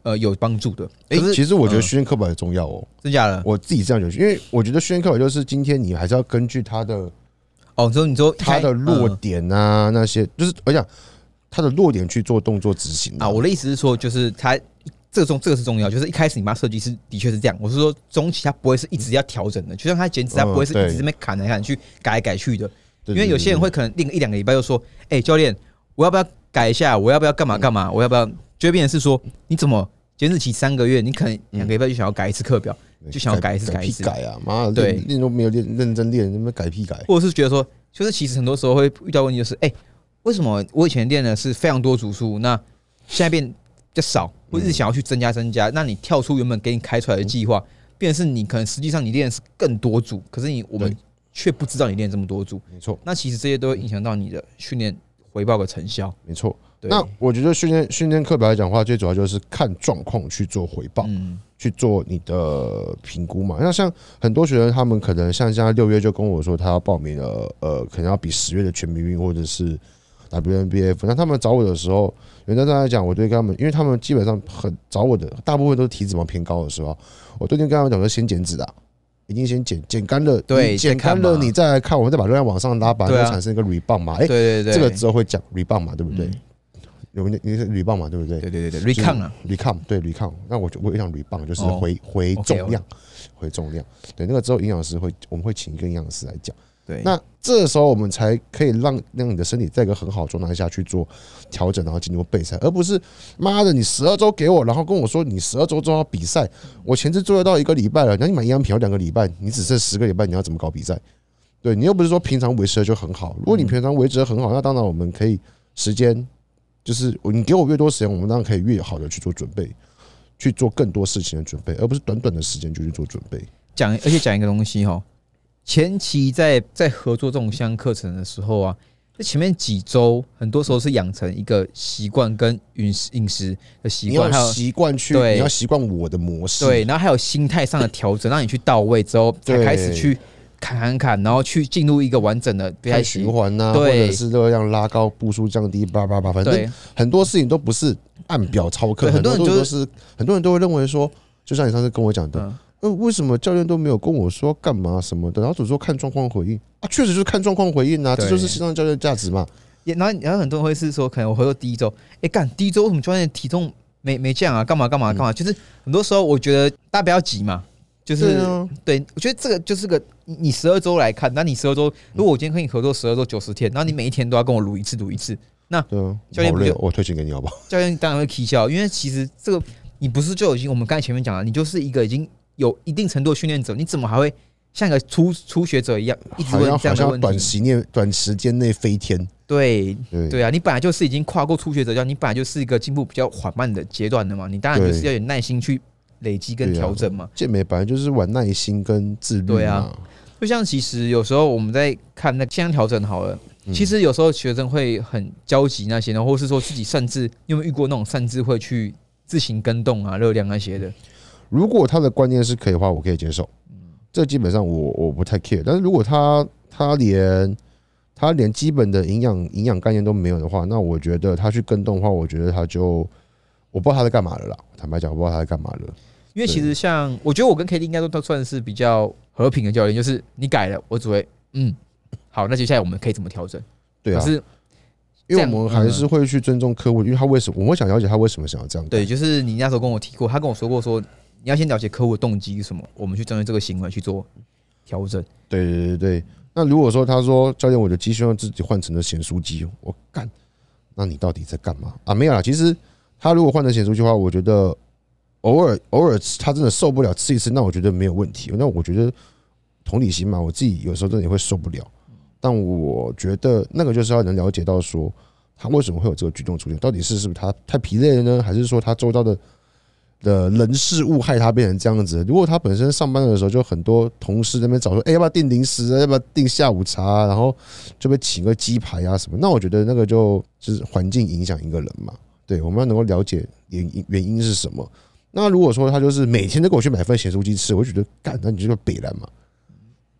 呃有帮助的。哎、可是其实我觉得嗯训练课表很重要哦。真假的？我自己这样觉得，因为我觉得训练课表就是今天你还是要根据他的哦，之后你说他的弱嗯点啊那些，就是我讲他的弱点去做动作执行啊，我的意思是说，就是它这个重这个是重要，就是一开始你把它设计师的确是这样。我是说中期它不会是一直要调整的，就像它减脂，它嗯不会是一直这边砍来砍去、改来改去的。因为有些人会可能练一两个礼拜就说：“哎、教练，我要不要改一下？我要不要干嘛干嘛？我要不要？”就会变成是说，你怎么减脂期三个月，你可能两个礼拜就想要改一次课表，就想要改一次改一次改啊！妈的，对练练都没有练认真练，那么改屁改。或者是觉得说，就是其实很多时候会遇到问题，就是哎、为什么我以前练的是非常多组数，那现在变比较少，或者是想要去增加增加，那你跳出原本给你开出来的计划，变成是你可能实际上你练的是更多组，可是你我们却不知道你练这么多组，没错，那其实这些都会影响到你的训练回报的成效。没错。对，那我觉得训练训练课表来讲的话，最主要就是看状况去做回报。嗯，去做你的评估嘛。那像很多学生，他们可能像现在六月就跟我说，他要报名了，呃，可能要比十月的全民运或者是 WNBF。那他们找我的时候，原则上来讲，我对他们，因为他们基本上很找我的，大部分都是体脂肪偏高的时候，我最近跟他们讲说，先减脂啊。一定先减减干了，对减干了，你再来看，我们再把热量往上拉，把它产生一个 rebound 嘛。哎，对对对，这个之后会讲 rebound 嘛，对不对？嗯有个你是铝棒嘛，对不对？对对对对，recon 啊，，recon 对 recon，，那我就我有想铝棒，就是哦回回重量，回重量。对，那个之后营养师会我们会请一个营养师来讲。对，那这时候我们才可以让让你的身体在一个很好的状态下去做调整，然后进入备赛，而不是妈的你十二周给我，然后跟我说你十二周就要比赛，我前置做得到一个礼拜了，那你买营养品要两个礼拜，你只剩十个礼拜，你要怎么搞比赛？对你又不是说平常维持的就很好，如果你平常维持的很好，那当然我们可以时间就是你给我越多时间，我们当然可以越好的去做准备，去做更多事情的准备，而不是短短的时间就去做准备。讲，而且讲一个东西哈，前期在在合作这种相课程的时候啊，在前面几周，很多时候是养成一个习惯跟饮食饮食的习惯，还有习惯去，你要习惯我的模式，对，然后还有心态上的调整，让你去到位之后，才开始去砍砍砍，然后去进入一个完整的比赛循环呐、或者是热量拉高、步数降低，叭叭叭，反正很多事情都不是按表操课，很多人就都是很多人都会认为说，就像你上次跟我讲的，嗯，呃，为什么教练都没有跟我说干嘛什么的，然后只说看状况回应啊，确实就是看状况回应啊，这就是西藏教练的价值嘛。也然后然后很多人会是说，可能我回到第一周，哎干第一周为什么教练体重没没降啊？干嘛干嘛干嘛？就是很多时候我觉得大家不要急嘛，就是对我觉得这个就是个你你十二周来看，那你十二周，如果我今天跟你合作十二周九十天，然后你每一天都要跟我撸一次撸一次，对啊，教练不就好累哦，我推荐给你好不好？教练当然会踢笑，因为其实这个你不是就已经我们刚才前面讲了，你就是一个已经有一定程度的训练者，你怎么还会像一个初初学者一样一直问这样的问题短问题？时间短时间内飞天，对对对啊，你本来就是已经跨过初学者教，你本来就是一个进步比较缓慢的阶段的嘛，你当然就是要有耐心去累积跟调整嘛。健美本来就是玩耐心跟自律对啊。就像其实有时候我们在看那现在调整好了，嗯其实有时候学生会很焦急那些，然后或是说自己擅自，你有没有遇过那种擅自会去自行跟动啊、热量那些的？如果他的观念是可以的话，我可以接受。这基本上我我不太 care。但是如果他他连他连基本的营养营养概念都没有的话，那我觉得他去跟动的话，我觉得他就我不知道他在干嘛了啦。坦白讲，我不知道他在干嘛了。因为其实像我觉得我跟 K D 应该都都算是比较和平的教练，就是你改了，我只会嗯好，那接下来我们可以怎么调整？对啊可，是因为我们还是会去尊重客户，因为他为什么我们会想了解他为什么想要这样。对，就是你那时候跟我提过，他跟我说过说你要先了解客户的动机是什么，我们去针对这个行为去做调整。对对对对。那如果说他说教练，我的鸡希望自己换成了咸酥鸡，我干，那你到底在干嘛啊？没有啦，其实他如果换成咸酥鸡的话，我觉得偶尔偶尔他真的受不了吃一次，那我觉得没有问题。那我觉得同理心嘛，我自己有时候真的也会受不了，但我觉得那个就是要能了解到说他为什么会有这个举动出现，到底是是不是他太疲累了呢，还是说他周遭的的人事物害他变成这样子？如果他本身上班的时候就很多同事那边找说，哎、要不要订零食啊，要不要订下午茶、啊，然后就被请个鸡排啊什么，那我觉得那个就就是环境影响一个人嘛。对，我们要能够了解原因原因是什么。那如果说他就是每天都给我去买份咸酥鸡吃，我就觉得干，那你就是北蓝嘛，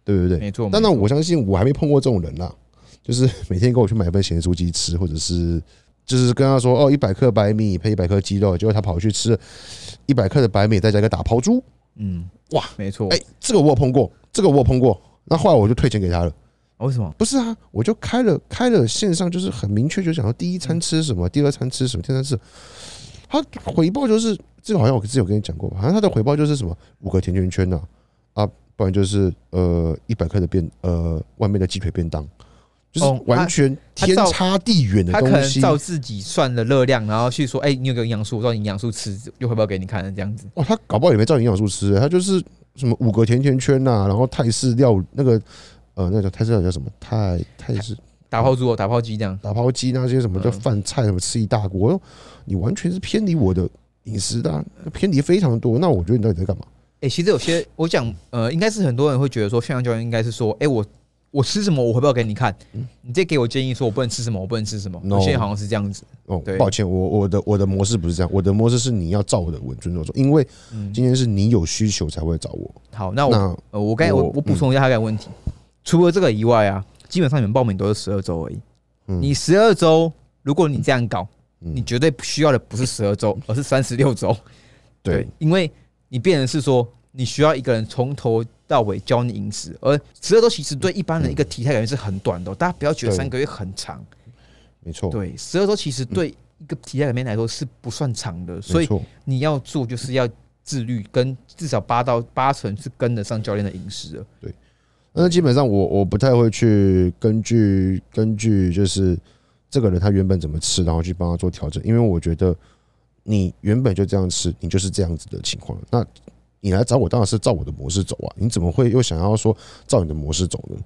对不对？没错，但那我相信我还没碰过这种人啦，就是每天给我去买份咸酥鸡吃，或者是就是跟他说哦，一百克白米配一百克鸡肉，结果他跑去吃一百克的白米，再加一个打抛猪，嗯哇，没错。哎、这个我有碰过，这个我有碰过。那后来我就退钱给他了。啊为什么？不是啊，我就开了开了线上，就是很明确，就想要第一餐吃什么，第二餐吃什么，第三餐吃。他回报就是这个，好像我之前有跟你讲过吧，好像他的回报就是什么五个甜甜圈呐、啊，不然就是呃一百克的便呃外面的鸡腿便当，就是哦完全天差地远的他可东西。能照自己算的热量，然后去说，哎、你有个营养素，我照营养素吃，又会不会给你看的这样子。哦，他搞不好也没照营养素吃，他就是什么五个甜甜圈呐、然后泰式料那个呃那叫泰式料理叫什么泰泰式打抛猪、哦，打抛鸡这样。打抛鸡那些什么叫嗯饭菜什么吃一大锅，你完全是偏离我的饮食的啊、偏离非常多。那我觉得你到底在干嘛？哎、其实有些我讲，呃，应该是很多人会觉得说，宣扬教练应该是说，哎、我我吃什么，我回报给你看，你再给我建议，说我不能吃什么，我不能吃什么。No 有些人好像是这样子，哦，抱歉，我我的我的模式不是这样，我的模式是你要照我的文遵守做，因为嗯，今天是你有需求才会找我。好，那我呃，我刚才我我我补充一下他的问题，除了这个以外啊，基本上你们报名都是十二周而已。嗯。你十二周，如果你这样搞，嗯。你绝对需要的不是十二周，而是三十六周。对，因为你变成是说，你需要一个人从头到尾教你饮食，而十二周其实对一般人一个体态感觉是很短的哦、大家不要觉得三个月很长。没错，对，十二周其实对一个体态改变来说是不算长的，所以，你要做就是要自律，跟至少八到八成是跟得上教练的饮食的。那基本上我我不太会去根据根据就是这个人他原本怎么吃，然后去帮他做调整，因为我觉得你原本就这样吃，你就是这样子的情况。那你来找我当然是照我的模式走啊，你怎么会又想要说照你的模式走呢？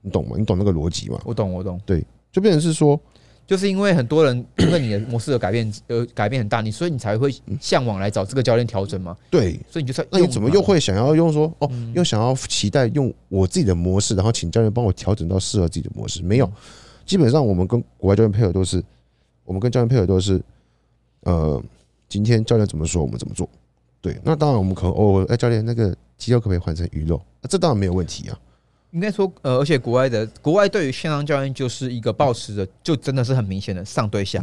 你懂吗？你懂那个逻辑吗？我懂，我懂，对就变成是说，就是因为很多人 因为你的模式的改变，呃，改变很大，你所以你才会向往来找这个教练调整嘛。对，所以你就是要那你怎么又会想要用说哦，嗯又想要期待用我自己的模式，然后请教练帮我调整到适合自己的模式？没有，嗯基本上我们跟国外教练配合都是，我们跟教练配合都是，呃，今天教练怎么说我们怎么做。对，那当然我们可能偶尔，哎，教练那个肌肉可不可以换成鱼肉？那这当然没有问题啊。应该说，呃，而且国外的国外对于线上教练就是一个抱持的，就真的是很明显的上对下。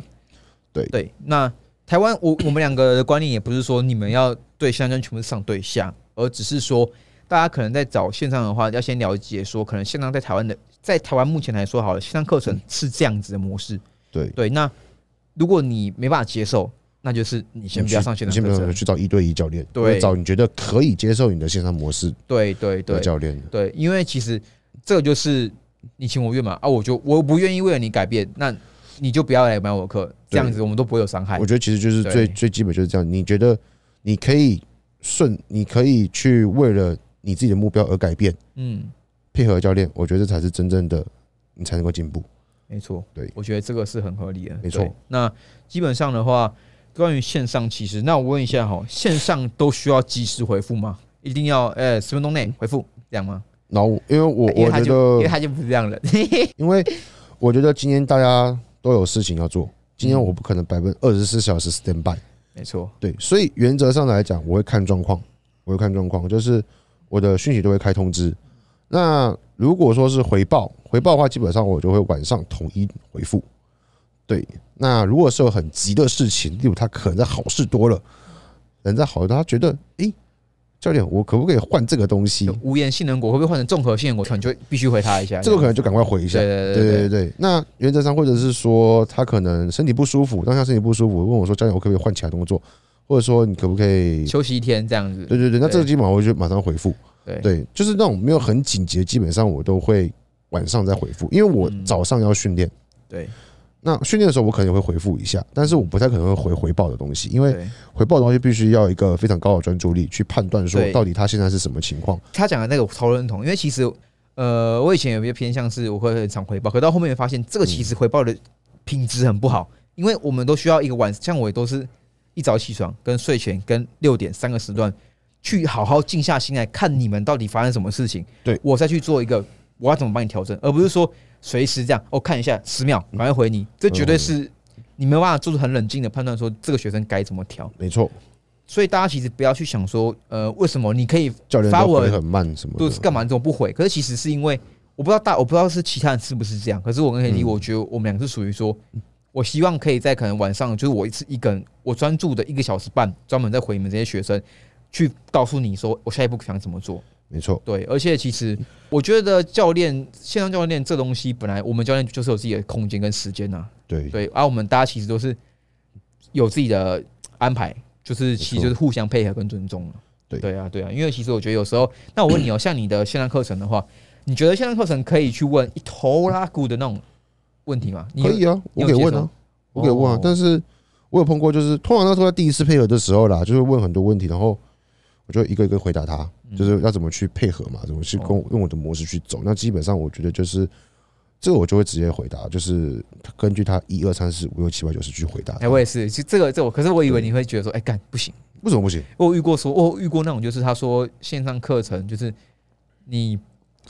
对对，那台湾我我们两个的观念也不是说你们要对线上教练全部是上对下，而只是说大家可能在找线上的话，要先了解说，可能线上在台湾的，在台湾目前来说好了，线上课程是这样子的模式。对，对，那如果你没办法接受，那就是你先不要上线你先不要。去找一对一教练，对找你觉得可以接受你的线上模式对对对，教练。对，因为其实这个就是你情我愿嘛啊，我就我不愿意为了你改变，那你就不要来买我课，这样子我们都不会有伤害我。觉得其实就是最最基本就是这样。你觉得你可以顺，你可以去为了你自己的目标而改变，嗯，配合教练，我觉得这才是真正的你才能够进步。没错，对我觉得这个是很合理的，没错。那基本上的话，关于线上，其实那我问一下哈，线上都需要及时回复吗？一定要呃十分钟内回复这样吗？然后因为我因为他我觉得，就因为他就不是这样的，因为我觉得今天大家都有事情要做，今天我不可能百分二十四小时 stand by。没错，对，所以原则上来讲，我会看状况，我会看状况，就是我的讯息都会开通知。那如果说是回报，回报的话，基本上我就会晚上统一回复。对，那如果是有很急的事情，例如他可能在好事多了，人在好，他觉得，诶，教练，我可不可以换这个东西就？无盐杏仁果会不会换成综合杏仁果？可能就必须回他一下。这个可能就赶快回一下。对对对对对对，那原则上或者是说他可能身体不舒服，当下身体不舒服，问我说教练，我可不可以换其他动作？或者说你可不可以？休息一天这样子。对对对，那这个基本上我就马上回复。对对，就是那种没有很紧急的，基本上我都会晚上再回复，因为我嗯早上要训练。对那训练的时候我可能会回复一下，但是我不太可能会回回报的东西，因为，回报的东西必须要一个非常高的专注力去判断说到底他现在是什么情况。他讲的那个我超认同，因为其实呃，我以前有些偏向是我会很常回报，可到后面发现这个其实回报的品质很不好，因为我们都需要一个晚，像我也都是一早起床、跟睡前、跟六点三个时段去好好静下心来看你们到底发生什么事情，对我再去做一个我要怎么帮你调整，而不是说随时这样哦看一下十秒赶快回你，这绝对是你没有办法做出很冷静的判断，说这个学生该怎么调。没错，所以大家其实不要去想说，呃，为什么你可以发文很慢什么的。都是干嘛？你怎么不回？可是其实是因为我不知道大，我不知道是其他人是不是这样。可是我跟 D，、嗯我觉得我们两个是属于说，我希望可以在可能晚上，就是我一次一个人，我专注的一个小时半，专门在回你们这些学生，去告诉你说我下一步想怎么做。没错，对，而且其实我觉得教练线上教练这东西，本来我们教练就是有自己的空间跟时间呐、对对，而、我们大家其实都是有自己的安排，就是其实就是互相配合跟尊重了。对对啊，对啊，因为其实我觉得有时候，那我问你哦，像你的线上课程的话，你觉得线上课程可以去问一头拉骨的那种问题吗？你可以啊，我可以问啊，我可以问啊哦。但是我有碰过，就是通常那时候在第一次配合的时候啦，就是问很多问题，然后我就一个一个回答他，嗯就是要怎么去配合嘛，怎么去跟哦我用我的模式去走。那基本上我觉得就是这个我就会直接回答，就是根据他一二三四五六七八九十去回答。哎，我也是，其实这个这我，可是我以为你会觉得说，哎，干不行。为什么不行？我有遇过说，我有遇过那种，就是他说线上课程就是你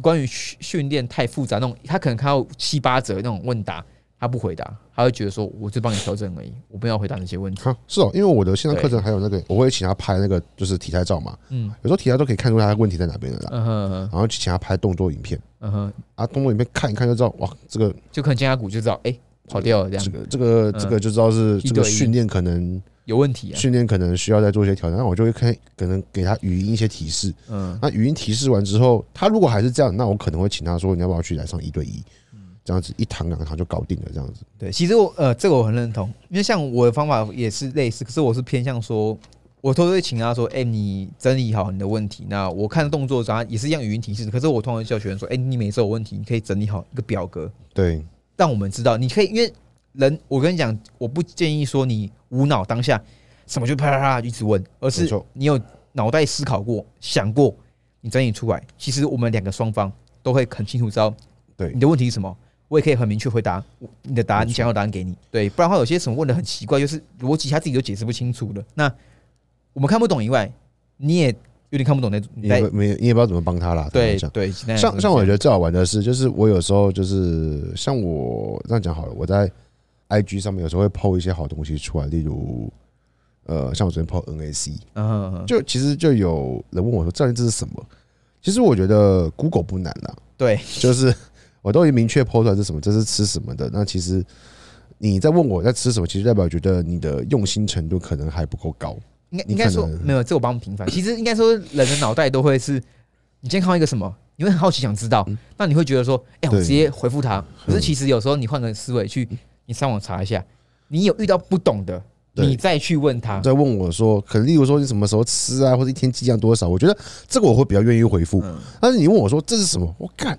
关于训训练太复杂那种，他可能看到七八折那种问答，他不回答，他会觉得说，我就帮你调整而已，我不要回答那些问题。哈，是哦，因为我的线上课程还有那个，我会请他拍那个就是体态照嘛，嗯有时候体态都可以看出他的问题在哪边的啦。嗯哼然后请他拍动作影片嗯哼，啊，动作影片看一看就知道，哇，这个就可能肩胛骨就知道，哎、跑掉了这样这个这个嗯这个就知道是这个训练可能有问题啊。训练可能需要再做一些调整，那我就会看可能给他语音一些提示。嗯，那语音提示完之后，他如果还是这样，那我可能会请他说你要不要去来上一对一。这样子一堂两堂就搞定了，这样子。对，其实我呃，这个我很认同，因为像我的方法也是类似，可是我是偏向说，我都会请他说，哎、你整理好你的问题。那我看动作的时候，他也是一样语音提示，可是我通常叫学员说，哎、你每次有问题，你可以整理好一个表格，对，让我们知道，你可以，因为人，我跟你讲，我不建议说你无脑当下什么就啪啪啪一直问，而是你有脑袋思考过、想过，你整理出来，其实我们两个双方都会很清楚知道，对你的问题是什么，我也可以很明确回答你的答案，你想要的答案给你。对，不然的话有些什么问的很奇怪，就是逻辑他自己都解释不清楚的，那我们看不懂以外，你也有点看不懂那你你也没你也不知道怎么帮他啦。对对，像像我觉得得最好玩的是，就是我有时候就是像我这样讲好了，我在 IG 上面有时候会 PO 一些好东西出来，例如呃，像我昨天 PO NAC，嗯就其实就有人问我说：“这这是什么？”其实我觉得 Google 不难啦，对就是我都已经明确 PO 出来是什么，这是吃什么的。那其实你在问我在吃什么，其实代表觉得你的用心程度可能还不够高。你应该应该说没有，这我帮平反。其实应该说，人的脑袋都会是，你今天看到一个什么，你会很好奇想知道，那你会觉得说，哎、我直接回复他。可是其实有时候你换个思维去，你上网查一下，你有遇到不懂的，你再去问他。再问我说，可能例如说你什么时候吃啊，或者一天剂量多少，我觉得这个我会比较愿意回复。嗯但是你问我说这是什么，我干。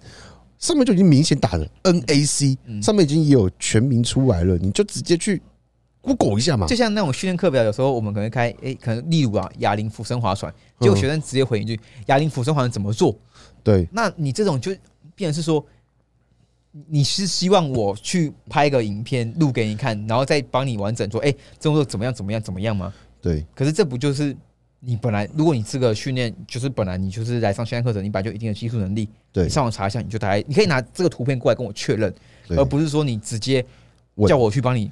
上面就已经明显打了 NAC，嗯上面已经也有全名出来了，你就直接去 Google 一下嘛就。像那种训练课表，有时候我们可能开，哎、可能例如啊，哑铃、俯身划船，结果嗯学生直接回一句，哑铃、俯身划船怎么做？对那你这种就变成是说，你是希望我去拍个影片录给你看，然后再帮你完整说，哎、这动作怎么样怎么样怎么样吗？对可是这不就是你本来，如果你这个训练就是本来你就是来上训练课程，你本来就有一定的技术能力，对你上网查一下，你就大概你可以拿这个图片过来跟我确认，对而不是说你直接问叫我去帮你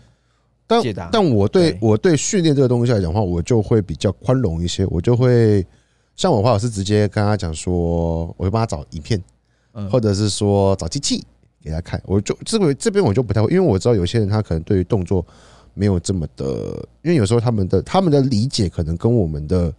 但解答。但我对对我对训练这个东西来讲的话，我就会比较宽容一些，我就会像我的话，我是直接跟他讲说，我会帮他找影片，嗯或者是说找机器给他看。我就这个这边我就不太会，因为我知道有些人他可能对于动作没有这么的，因为有时候他们的他们的理解可能跟我们的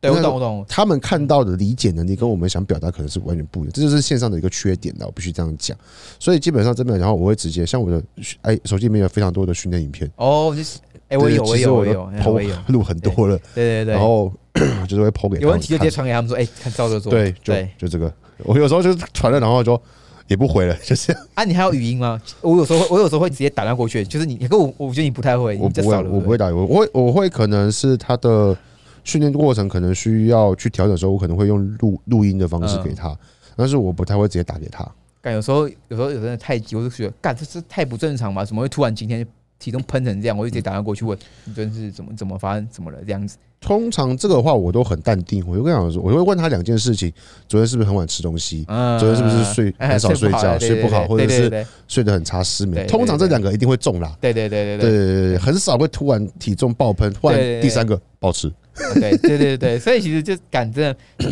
对我懂我懂，他们看到的理解能力跟我们想表达可能是完全不一样，这就是线上的一个缺点的，我必须这样讲。所以基本上这边然后，我会直接像我的哎手机里面有非常多的训练影片，哦，就是哎，我有我有我有哎我有，录很多了，对对对，然后 我就是会 PO 给他们有问题就直接看传给他们说，哎，看照着做。对，就对。就这个，我有时候就是传了，然后就也不回了，就这样。啊，你还有语音吗？我有时候会我有时候会直接打电话过去，就是你，可 我我觉得你不太会，我不会，我不会打，我会我会可能是他的训练过程可能需要去调整的时候，我可能会用录录音的方式嗯给他，但是我不太会直接打给他。干有时候有时候有的人太急，我就觉得干这是太不正常嘛，怎么会突然今天体重喷成这样？我就直接打电话过去问你昨天是怎么怎么发生怎么了这样子。通常这个的话我都很淡定，我就跟他讲说，我会问他两件事情：昨天是不是很晚吃东西？嗯昨天是不是睡 哎很少睡觉睡不好或者是对对睡得很差，失眠。对对通常这两个一定会中啦。对对对对对对对对对，很少会突然体重爆喷，突然对对对第三个暴吃。对对对对对，所以其实就感真的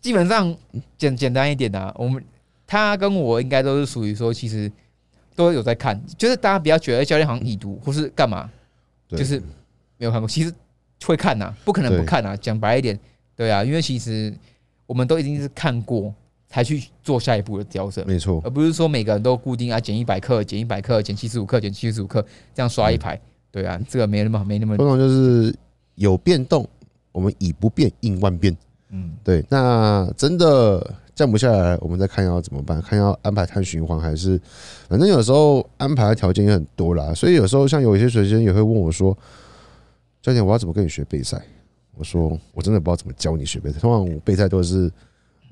基本上简简单一点的、啊，我们他跟我应该都是属于说，其实都有在看，就是大家不要觉得教练好像已读或是干嘛，对。就是没有看过，其实会看呐、不可能不看呐、讲白一点，对啊，因为其实我们都已经是看过才去做下一步的调整，没错，而不是说每个人都固定啊减一百克、减一百克、减七十五克、减七十五克这样刷一排，对啊，这个没那么没那么通常就是有变动，我们以不变应万变。嗯对，那真的降不下来，我们再看要怎么办，看要安排碳循环还是，反正有时候安排的条件也很多啦，所以有时候像有一些学生也会问我说：“教练，我要怎么跟你学备赛？”我说：“我真的不知道怎么教你学备赛，通常我备赛都是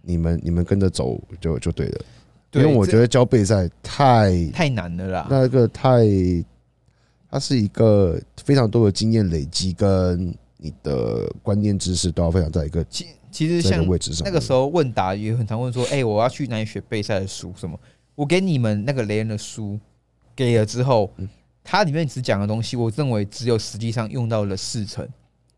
你们你们跟着走就就对了，因为我觉得教备赛太太难了啦。那个太，它是一个非常多的经验累积跟你的观念知识都要非常在一个其其实像位置上。那个时候问答也很常问说，哎、我要去哪里学备赛的书什么？我给你们那个雷恩的书给了之后，嗯它里面只讲的东西，我认为只有实际上用到了四成。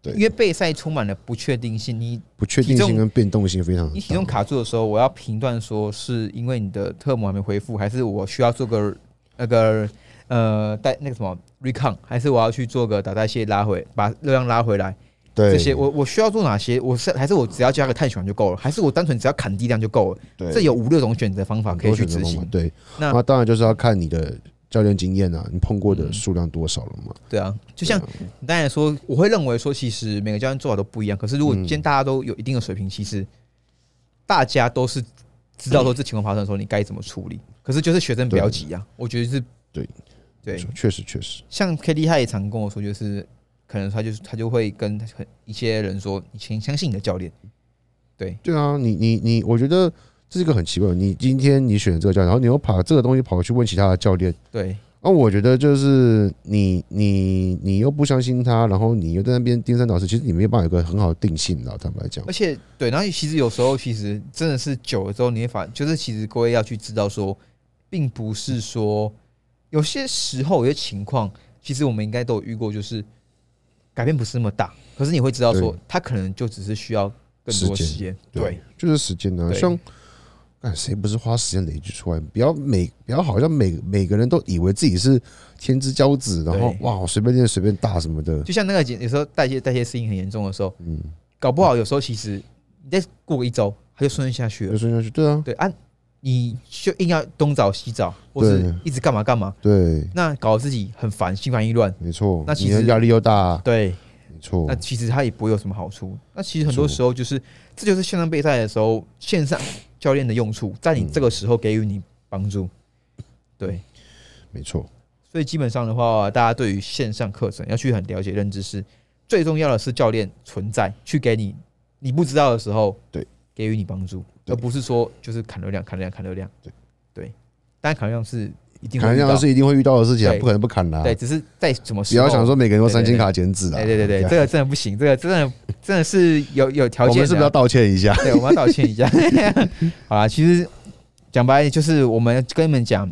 对因为备赛充满了不确定性，你不确定性跟变动性非常你体重。卡住的时候，我要评断说是因为你的特姆还没恢复，还是我需要做个那个呃带那个什么 recon，还是我要去做个打代谢拉回，把热量拉回来？对这些，我我需要做哪些？我是还是我只要加个碳循环就够了？还是我单纯只要砍低量就够了？对，这有五六种选择方法可以去执行。对，那那当然就是要看你的教练经验啊，你碰过的嗯数量多少了嘛？对啊，就像你刚才说，我会认为说，其实每个教练做法都不一样。可是如果嗯今天大家都有一定的水平，其实大家都是知道说这情况发生的时候你该怎么处理。可是就是学生不要急啊，我觉得是对对。确实确实，像 K D 他也常跟我说，就是可能他就是他就会跟很一些人说，你请相信你的教练。对对啊，你你你，我觉得这是一个很奇怪的。你今天你选这个教练，然后你又把这个东西跑去问其他的教练，对那、我觉得就是你你你又不相信他，然后你又在那边颠三倒四，其实你没有办法有个很好的定性的。坦白讲而，且对，然后其实有时候其实真的是久了之后，你会发，就是其实各位要去知道说，并不是说有些时候有些情况，其实我们应该都有遇过，就是改变不是那么大，可是你会知道说，他可能就只是需要更多时间。对，就是时间呢、对像。看谁不是花时间累积出来？不要每不要好像每每个人都以为自己是天之骄子，然后哇我随便练随便打什么的，就像那个有时候代谢代谢适应很严重的时候，嗯，搞不好有时候其实你再过个一周，它就顺下去了。就顺下去，对啊，对啊，你就硬要东找西找，或是一直干嘛干嘛，对，那搞得自己很烦，心烦意乱。没错。那其实压力又大，对，没错那，其实它也不会有什么好处。那其实很多时候就是，这就是线上备赛的时候，线上教练的用处，在你这个时候给予你帮助。对，没错，所以基本上的话，大家对于线上课程要去很了解认知是，最重要的是教练存在，去给你你不知道的时候，对，给予你帮助，对而不是说就是砍流量、砍流量、砍流量。对对，当然砍流量是一定砍会遇到量是一定会遇到的事情啊，不可能不砍的啊。对，只是在什么不时候要想说每个人都三千对对对卡减脂啊。对，对对对，这个真的不行，这个真的真的是有有条件。我们是不是要道歉一下？对，我们要道歉一下。好啦，其实讲白就是我们跟你们讲，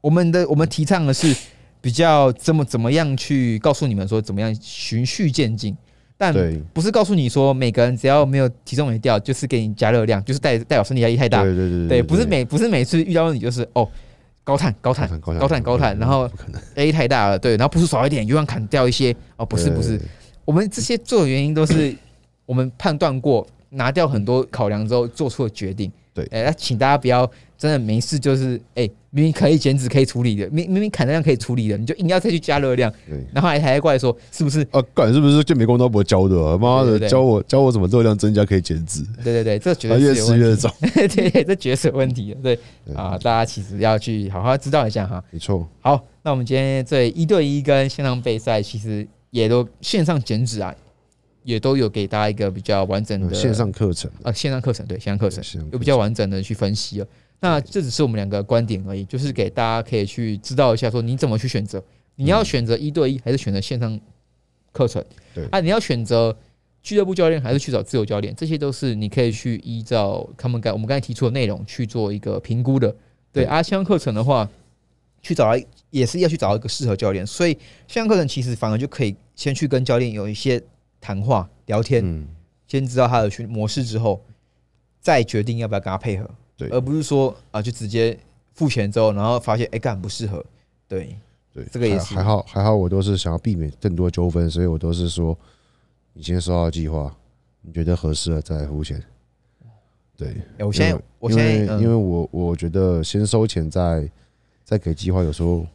我们的我们提倡的是比较怎么怎么样去告诉你们说怎么样循序渐进，但不是告诉你说每个人只要没有体重没掉，就是给你加热量，就是代代表身体压力太大。对对对对，不是每不是每次遇到问题就是哦高碳高碳高高碳高碳，然后不可能，压力太大了，对，然后步数少一点，又想砍掉一些哦，不是不是，我们这些做的原因都是我们判断过，拿掉很多考量之后做出的决定。对哎、那请大家不要真的没事就是哎、明明可以减脂可以处理的，明明明砍热量可以处理的，你就硬要再去加热量，对。然后还还怪说是不是？啊，干是不是健美公道博教的啊？妈的，教我教我怎么热量增加可以减脂，对对 对，这绝对是有问题。吃越重。对对，这绝对是有问题对啊，大家其实要去好好知道一下哈。没错，好，那我们今天这一对一跟线上备赛，其实也都线上减脂啊，也都有给大家一个比较完整的嗯线上课程，啊线上课程，对线上课程有比较完整的去分析了。那这只是我们两个观点而已，就是给大家可以去知道一下，说你怎么去选择，你要选择一对一还是选择线上课程？对。啊，你要选择俱乐部教练还是去找自由教练，这些都是你可以去依照他们刚我们刚才提出的内容去做一个评估的。对对。啊，线上课程的话，去找到也是要去找一个适合教练，所以线上课程其实反而就可以先去跟教练有一些谈话聊天，嗯，先知道他的群模式之后，再决定要不要跟他配合，对。而不是说啊就直接付钱之后，然后发现哎干不适合，对。对，这个也是。还还好，还好，我都是想要避免更多纠纷，所以我都是说，你今天收到计划，你觉得合适了再付钱。对，哎我现在我现在因为嗯。因为我我觉得先收钱再再给计划，有时候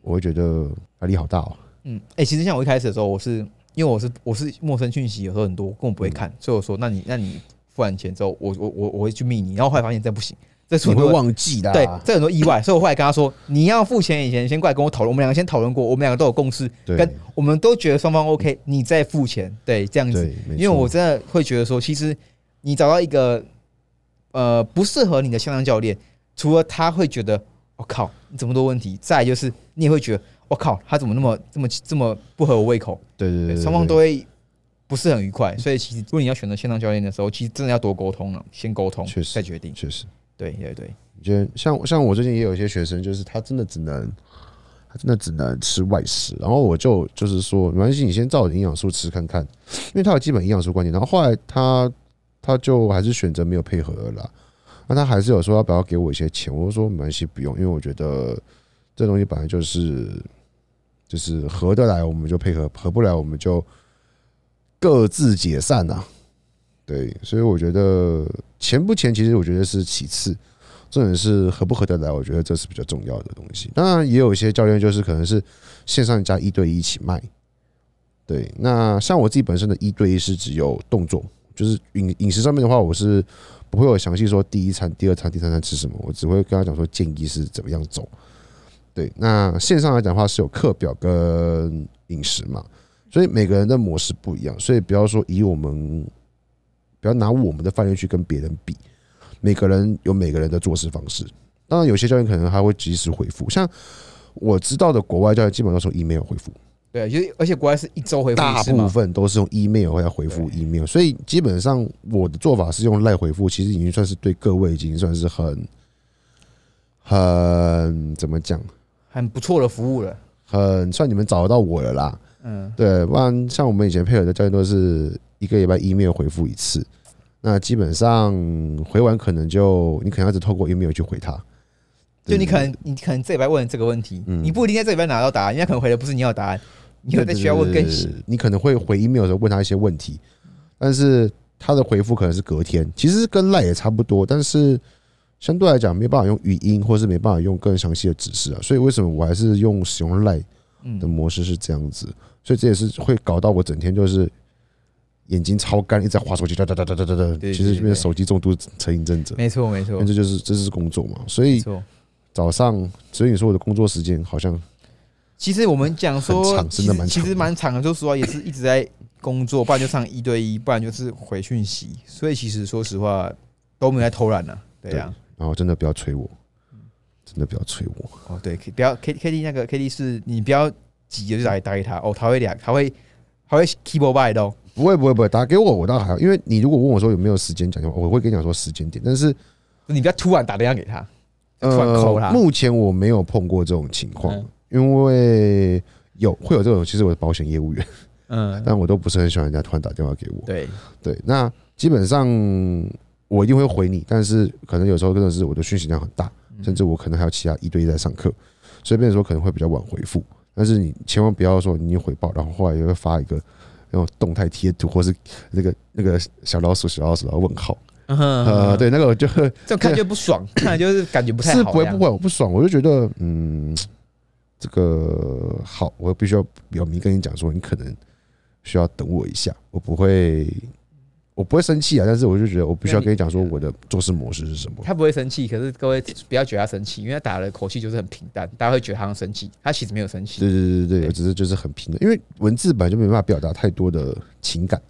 我会觉得压力好大哦。嗯，哎、其实像我一开始的时候，我是因为我是我是陌生讯息，有时候很多，根本不会嗯。看，所以我说，那你那你付完钱之后，我我我我会去密你，然后后来发现这不行，这是你会多忘记的、啊，对，这很多意外，所以我后来跟他说，你要付钱以前先过来跟我讨论，我们两个先讨论过，我们两个都有共识，对。跟我们都觉得双方 OK，你再付钱，对，这样子，对，没因为我真的会觉得说，其实你找到一个呃不适合你的向上教练，除了他会觉得我、靠你这么多问题，再来就是你也会觉得我、靠他怎么那么这么这么不合我胃口，对对对对，双方都会不是很愉快。所以其实如果你要选择线上教练的时候，其实真的要多沟通了，先沟通确实再决定。确实。对对对，我觉得像像我最近也有一些学生，就是他真的只能，他真的只能吃外食，然后我就就是说，没关系，你先照着营养素吃看看，因为他有基本营养素观念，然后后来他他就还是选择没有配合了啦，那他还是有说要不要给我一些钱，我就说没关系，不用，因为我觉得这东西本来就是就是合得来我们就配合，合不来我们就。各自解散啊。对，所以我觉得钱不钱，其实我觉得是其次，重点是合不合得来，我觉得这是比较重要的东西。当然，也有一些教练就是可能是线上加一对一一起卖。对，那像我自己本身的一对一是只有动作，就是饮饮食上面的话，我是不会有详细说第一餐、第二餐、第三餐吃什么，我只会跟他讲说建议是怎么样走。对，那线上来讲的话是有课表跟饮食嘛，所以每个人的模式不一样，所以不要说以我们。不要拿我们的饭店去跟别人比，每个人有每个人的做事方式。当然，有些教练可能还会及时回复，像我知道的国外教练基本上是用 email 回复。对，就是而且国外是一周回复大部分都是用 email 或者回复 email，所以基本上我的做法是用赖回复，其实已经算是对各位已经算是很很怎么讲，很不错的服务了，很算你们找得到我了啦。嗯，对，不然像我们以前配合的教练都是。一个礼拜 email 回复一次，那基本上回完可能就你可能要只透过 email 去回他，就你可能你可能这礼拜问这个问题，你不一定在这礼拜拿到答案，人家可能回的不是你要答案，你有在需要问更细，你可能会回 email 的时候问他一些问题，但是他的回复可能是隔天，其实跟赖也差不多，但是相对来讲没办法用语音，或是没办法用更详细的指示啊，所以为什么我还是用使用赖的模式是这样子，所以这也是会搞到我整天就是。眼睛超干，一直在划手机，哒哒哒哒哒哒哒。其实这边手机重度成瘾症者。没错没错，这就是这是工作嘛，所以早上，所以你说我的工作时间好像，其实我们讲说，真的蛮其实蛮长的，说实话也是一直在工作，不然就上一对一，不然就是回讯息，所以其实说实话都没在偷懒呢，对呀。然后真的不要催我，真的不要催我。哦，对，不要 K K D 那个 K D 是你不要急着就打打给他，哦，他会两，他会他会 keyboard by 的。不会不会不会打给我，我倒还好，因为你如果问我说有没有时间讲电话，我会跟你讲说时间点。但是你不要突然打电话给他，突然扣他。目前我没有碰过这种情况，因为有会有这种，其实我是保险业务员，嗯，但我都不是很喜欢人家突然打电话给我。对对，那基本上我一定会回你，但是可能有时候真的是我的讯息量很大，甚至我可能还有其他一对一在上课，所以变成说可能会比较晚回复。但是你千万不要说你回报，然后后来又会发一个。那种动态贴图，或是那个那个小老鼠、小老鼠的问号，呃，对，那个我就这 看就不爽，看就是感觉不太好。是不会不会，我不爽，我就觉得，嗯，这个好，我必须要表明跟你讲说，你可能需要等我一下，我不会。我不会生气啊，但是我就觉得我必须要跟你讲说我的做事模式是什么。他不会生气，可是各位不要觉得他生气，因为他打的口气就是很平淡，大家会觉得他生气，他其实没有生气。对对对对，我只是就是很平淡，因为文字本来就没办法表达太多的情感。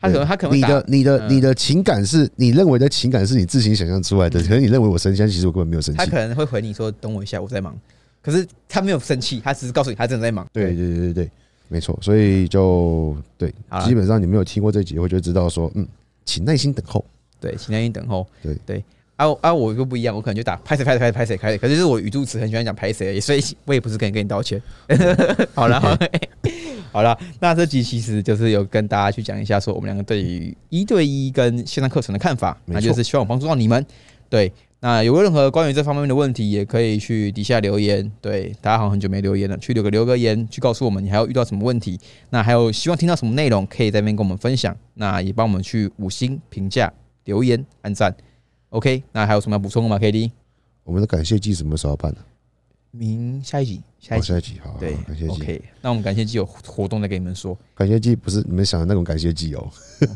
他可能他可能你的你的你的情感是你认为的情感是你自行想象出来的，可能你认为我生气，其实我根本没有生气。他可能会回你说等我一下，我在忙，可是他没有生气，他只是告诉你他正在忙。对对对对对，没错，所以就对，基本上你没有听过这集，我就知道说嗯。请耐心等候，对，请耐心等候，对对。啊啊，我又不一样，我可能就打拍谁拍谁拍谁拍谁开可是我语助词很喜欢讲拍谁，所以我也不是跟你跟你道歉。好了，好了，那这集其实就是有跟大家去讲一下，说我们两个对于一对一跟线上课程的看法，那就是希望帮助到你们。对，那有任何关于这方面的问题，也可以去底下留言。对，大家好像很久没留言了，去留个留个言，去告诉我们你还要遇到什么问题。那还有希望听到什么内容，可以在那边跟我们分享。那也帮我们去五星评价、留言、按赞。OK，那还有什么要补充的吗？K D，我们的感谢季什么时候办呢？明下一集，下一集，好，对，感谢季。OK，那我们感谢季有活动再跟你们说。感谢季不是你们想的那种感谢季哦，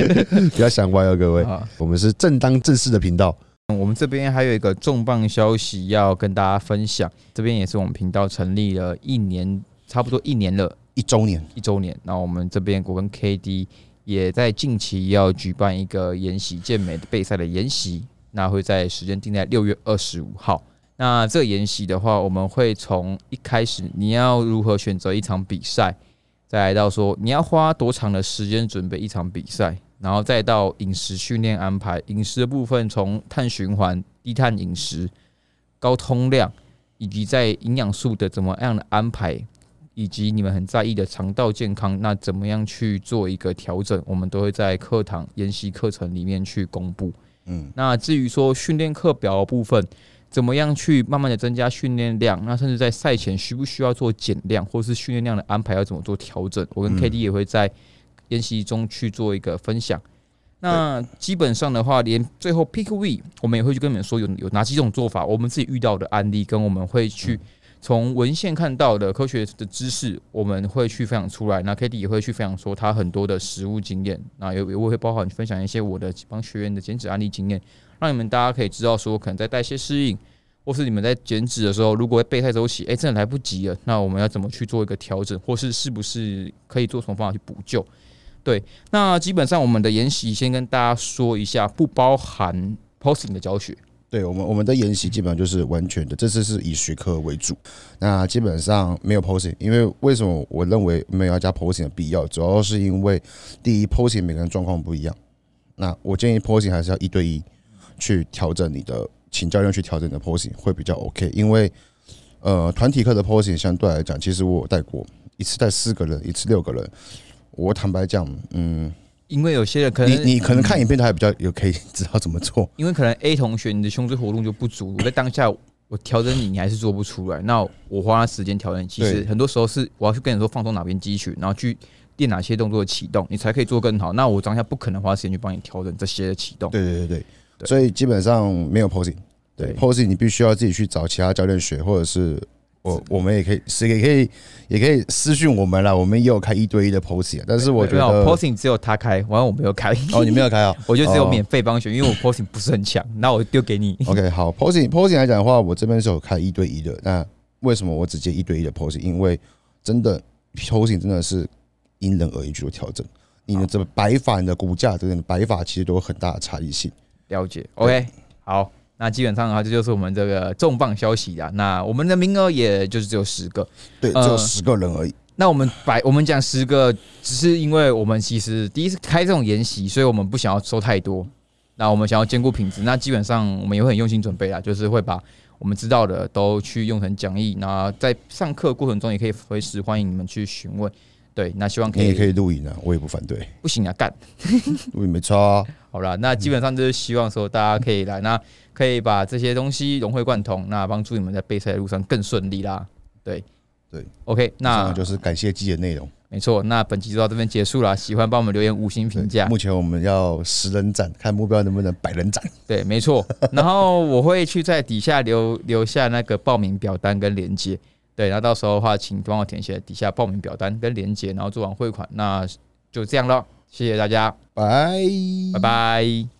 不要想歪哦，各位。我们是正当正式的频道。我们这边还有一个重磅消息要跟大家分享，这边也是我们频道成立了一年，差不多一年了，一周年，一周年。那我们这边我跟 K D 也在近期要举办一个研习健美的备赛的研习，那会在时间定在六月二十五号。那这个研习的话，我们会从一开始你要如何选择一场比赛，再来到说你要花多长的时间准备一场比赛。然后再到饮食训练安排，饮食的部分从碳循环、低碳饮食、高通量，以及在营养素的怎么样的安排，以及你们很在意的肠道健康，那怎么样去做一个调整，我们都会在课堂研习课程里面去公布。嗯，那至于说训练课表的部分，怎么样去慢慢的增加训练量，那甚至在赛前需不需要做减量，或是训练量的安排要怎么做调整，我跟 K D 也会在。研习中去做一个分享。那基本上的话，连最后 pick we，我们也会去跟你们说有有哪几种做法，我们自己遇到的案例，跟我们会去从文献看到的科学的知识，我们会去分享出来。那 K D 也会去分享说他很多的实物经验，那也也会包含分享一些我的帮学员的减脂案例经验，让你们大家可以知道说，可能在代谢适应，或是你们在减脂的时候，如果备胎周期，哎，真的来不及了，那我们要怎么去做一个调整，或是是不是可以做什么方法去补救？对，那基本上我们的研习先跟大家说一下，不包含 posting 的教学。对我们，我们的研习基本上就是完全的，这次是以学科为主。那基本上没有 posing，因为为什么我认为没有要加 posing 的必要？主要是因为第一 posing 每个人状况不一样。那我建议 posing 还是要一对一去调整你的，请教练去调整你的 posing 会比较 OK。因为呃，团体课的 posing 相对来讲，其实我有带过一次带四个人，一次六个人。我坦白讲，嗯，因为有些人可能你你可能看影片，他还比较有可以知道怎么做。因为可能 A 同学你的胸椎活动就不足，我在当下我调整你，你还是做不出来。那我花时间调整，其实很多时候是我要去跟你说放松哪边肌群，然后去练哪些动作的启动，你才可以做更好。那我当下不可能花时间去帮你调整这些的启动。对对对对，所以基本上没有 posing，对 posing 你必须要自己去找其他教练学，或者是。我我们也可以是也可以也可以私讯我们啦，我们也有开一对一的 posing，但是我觉得 posing 只有他开，完了我没有开。哦，你没有开啊？我就只有免费帮学，因为我 posing 不是很强，那我丢给你。OK，好，posing posing 来讲的话，我这边是有开一对一的。那为什么我只接一对一的 posing？因为真的 posing 真的是因人而异去做调整。你的这个摆法、你的骨架等等摆法，其实都有很大的差异性。了解，OK，好。那基本上的话，这就是我们这个重磅消息啦。那我们的名额也就是只有十个，对，只有十个人而已。那我们百我们讲十个，只是因为我们其实第一次开这种研习，所以我们不想要收太多。那我们想要兼顾品质，那基本上我们也会很用心准备啊，就是会把我们知道的都去用成讲义。那在上课过程中，也可以随时欢迎你们去询问。对，那希望可以你也可以录影啊，我也不反对。不行啊，干 录影没错啊。好了，那基本上就是希望说大家可以来那。可以把这些东西融会贯通，那帮助你们在备赛的路上更顺利啦。对对，OK，那就是感谢季的内容。没错，那本期就到这边结束了。喜欢帮我们留言五星评价。目前我们要十人斩，看目标能不能百人斩。对，没错。然后我会去在底下留留下那个报名表单跟连接。对，那到时候的话，请帮我填写底下报名表单跟连接，然后做完汇款。那就这样了，谢谢大家，拜拜拜。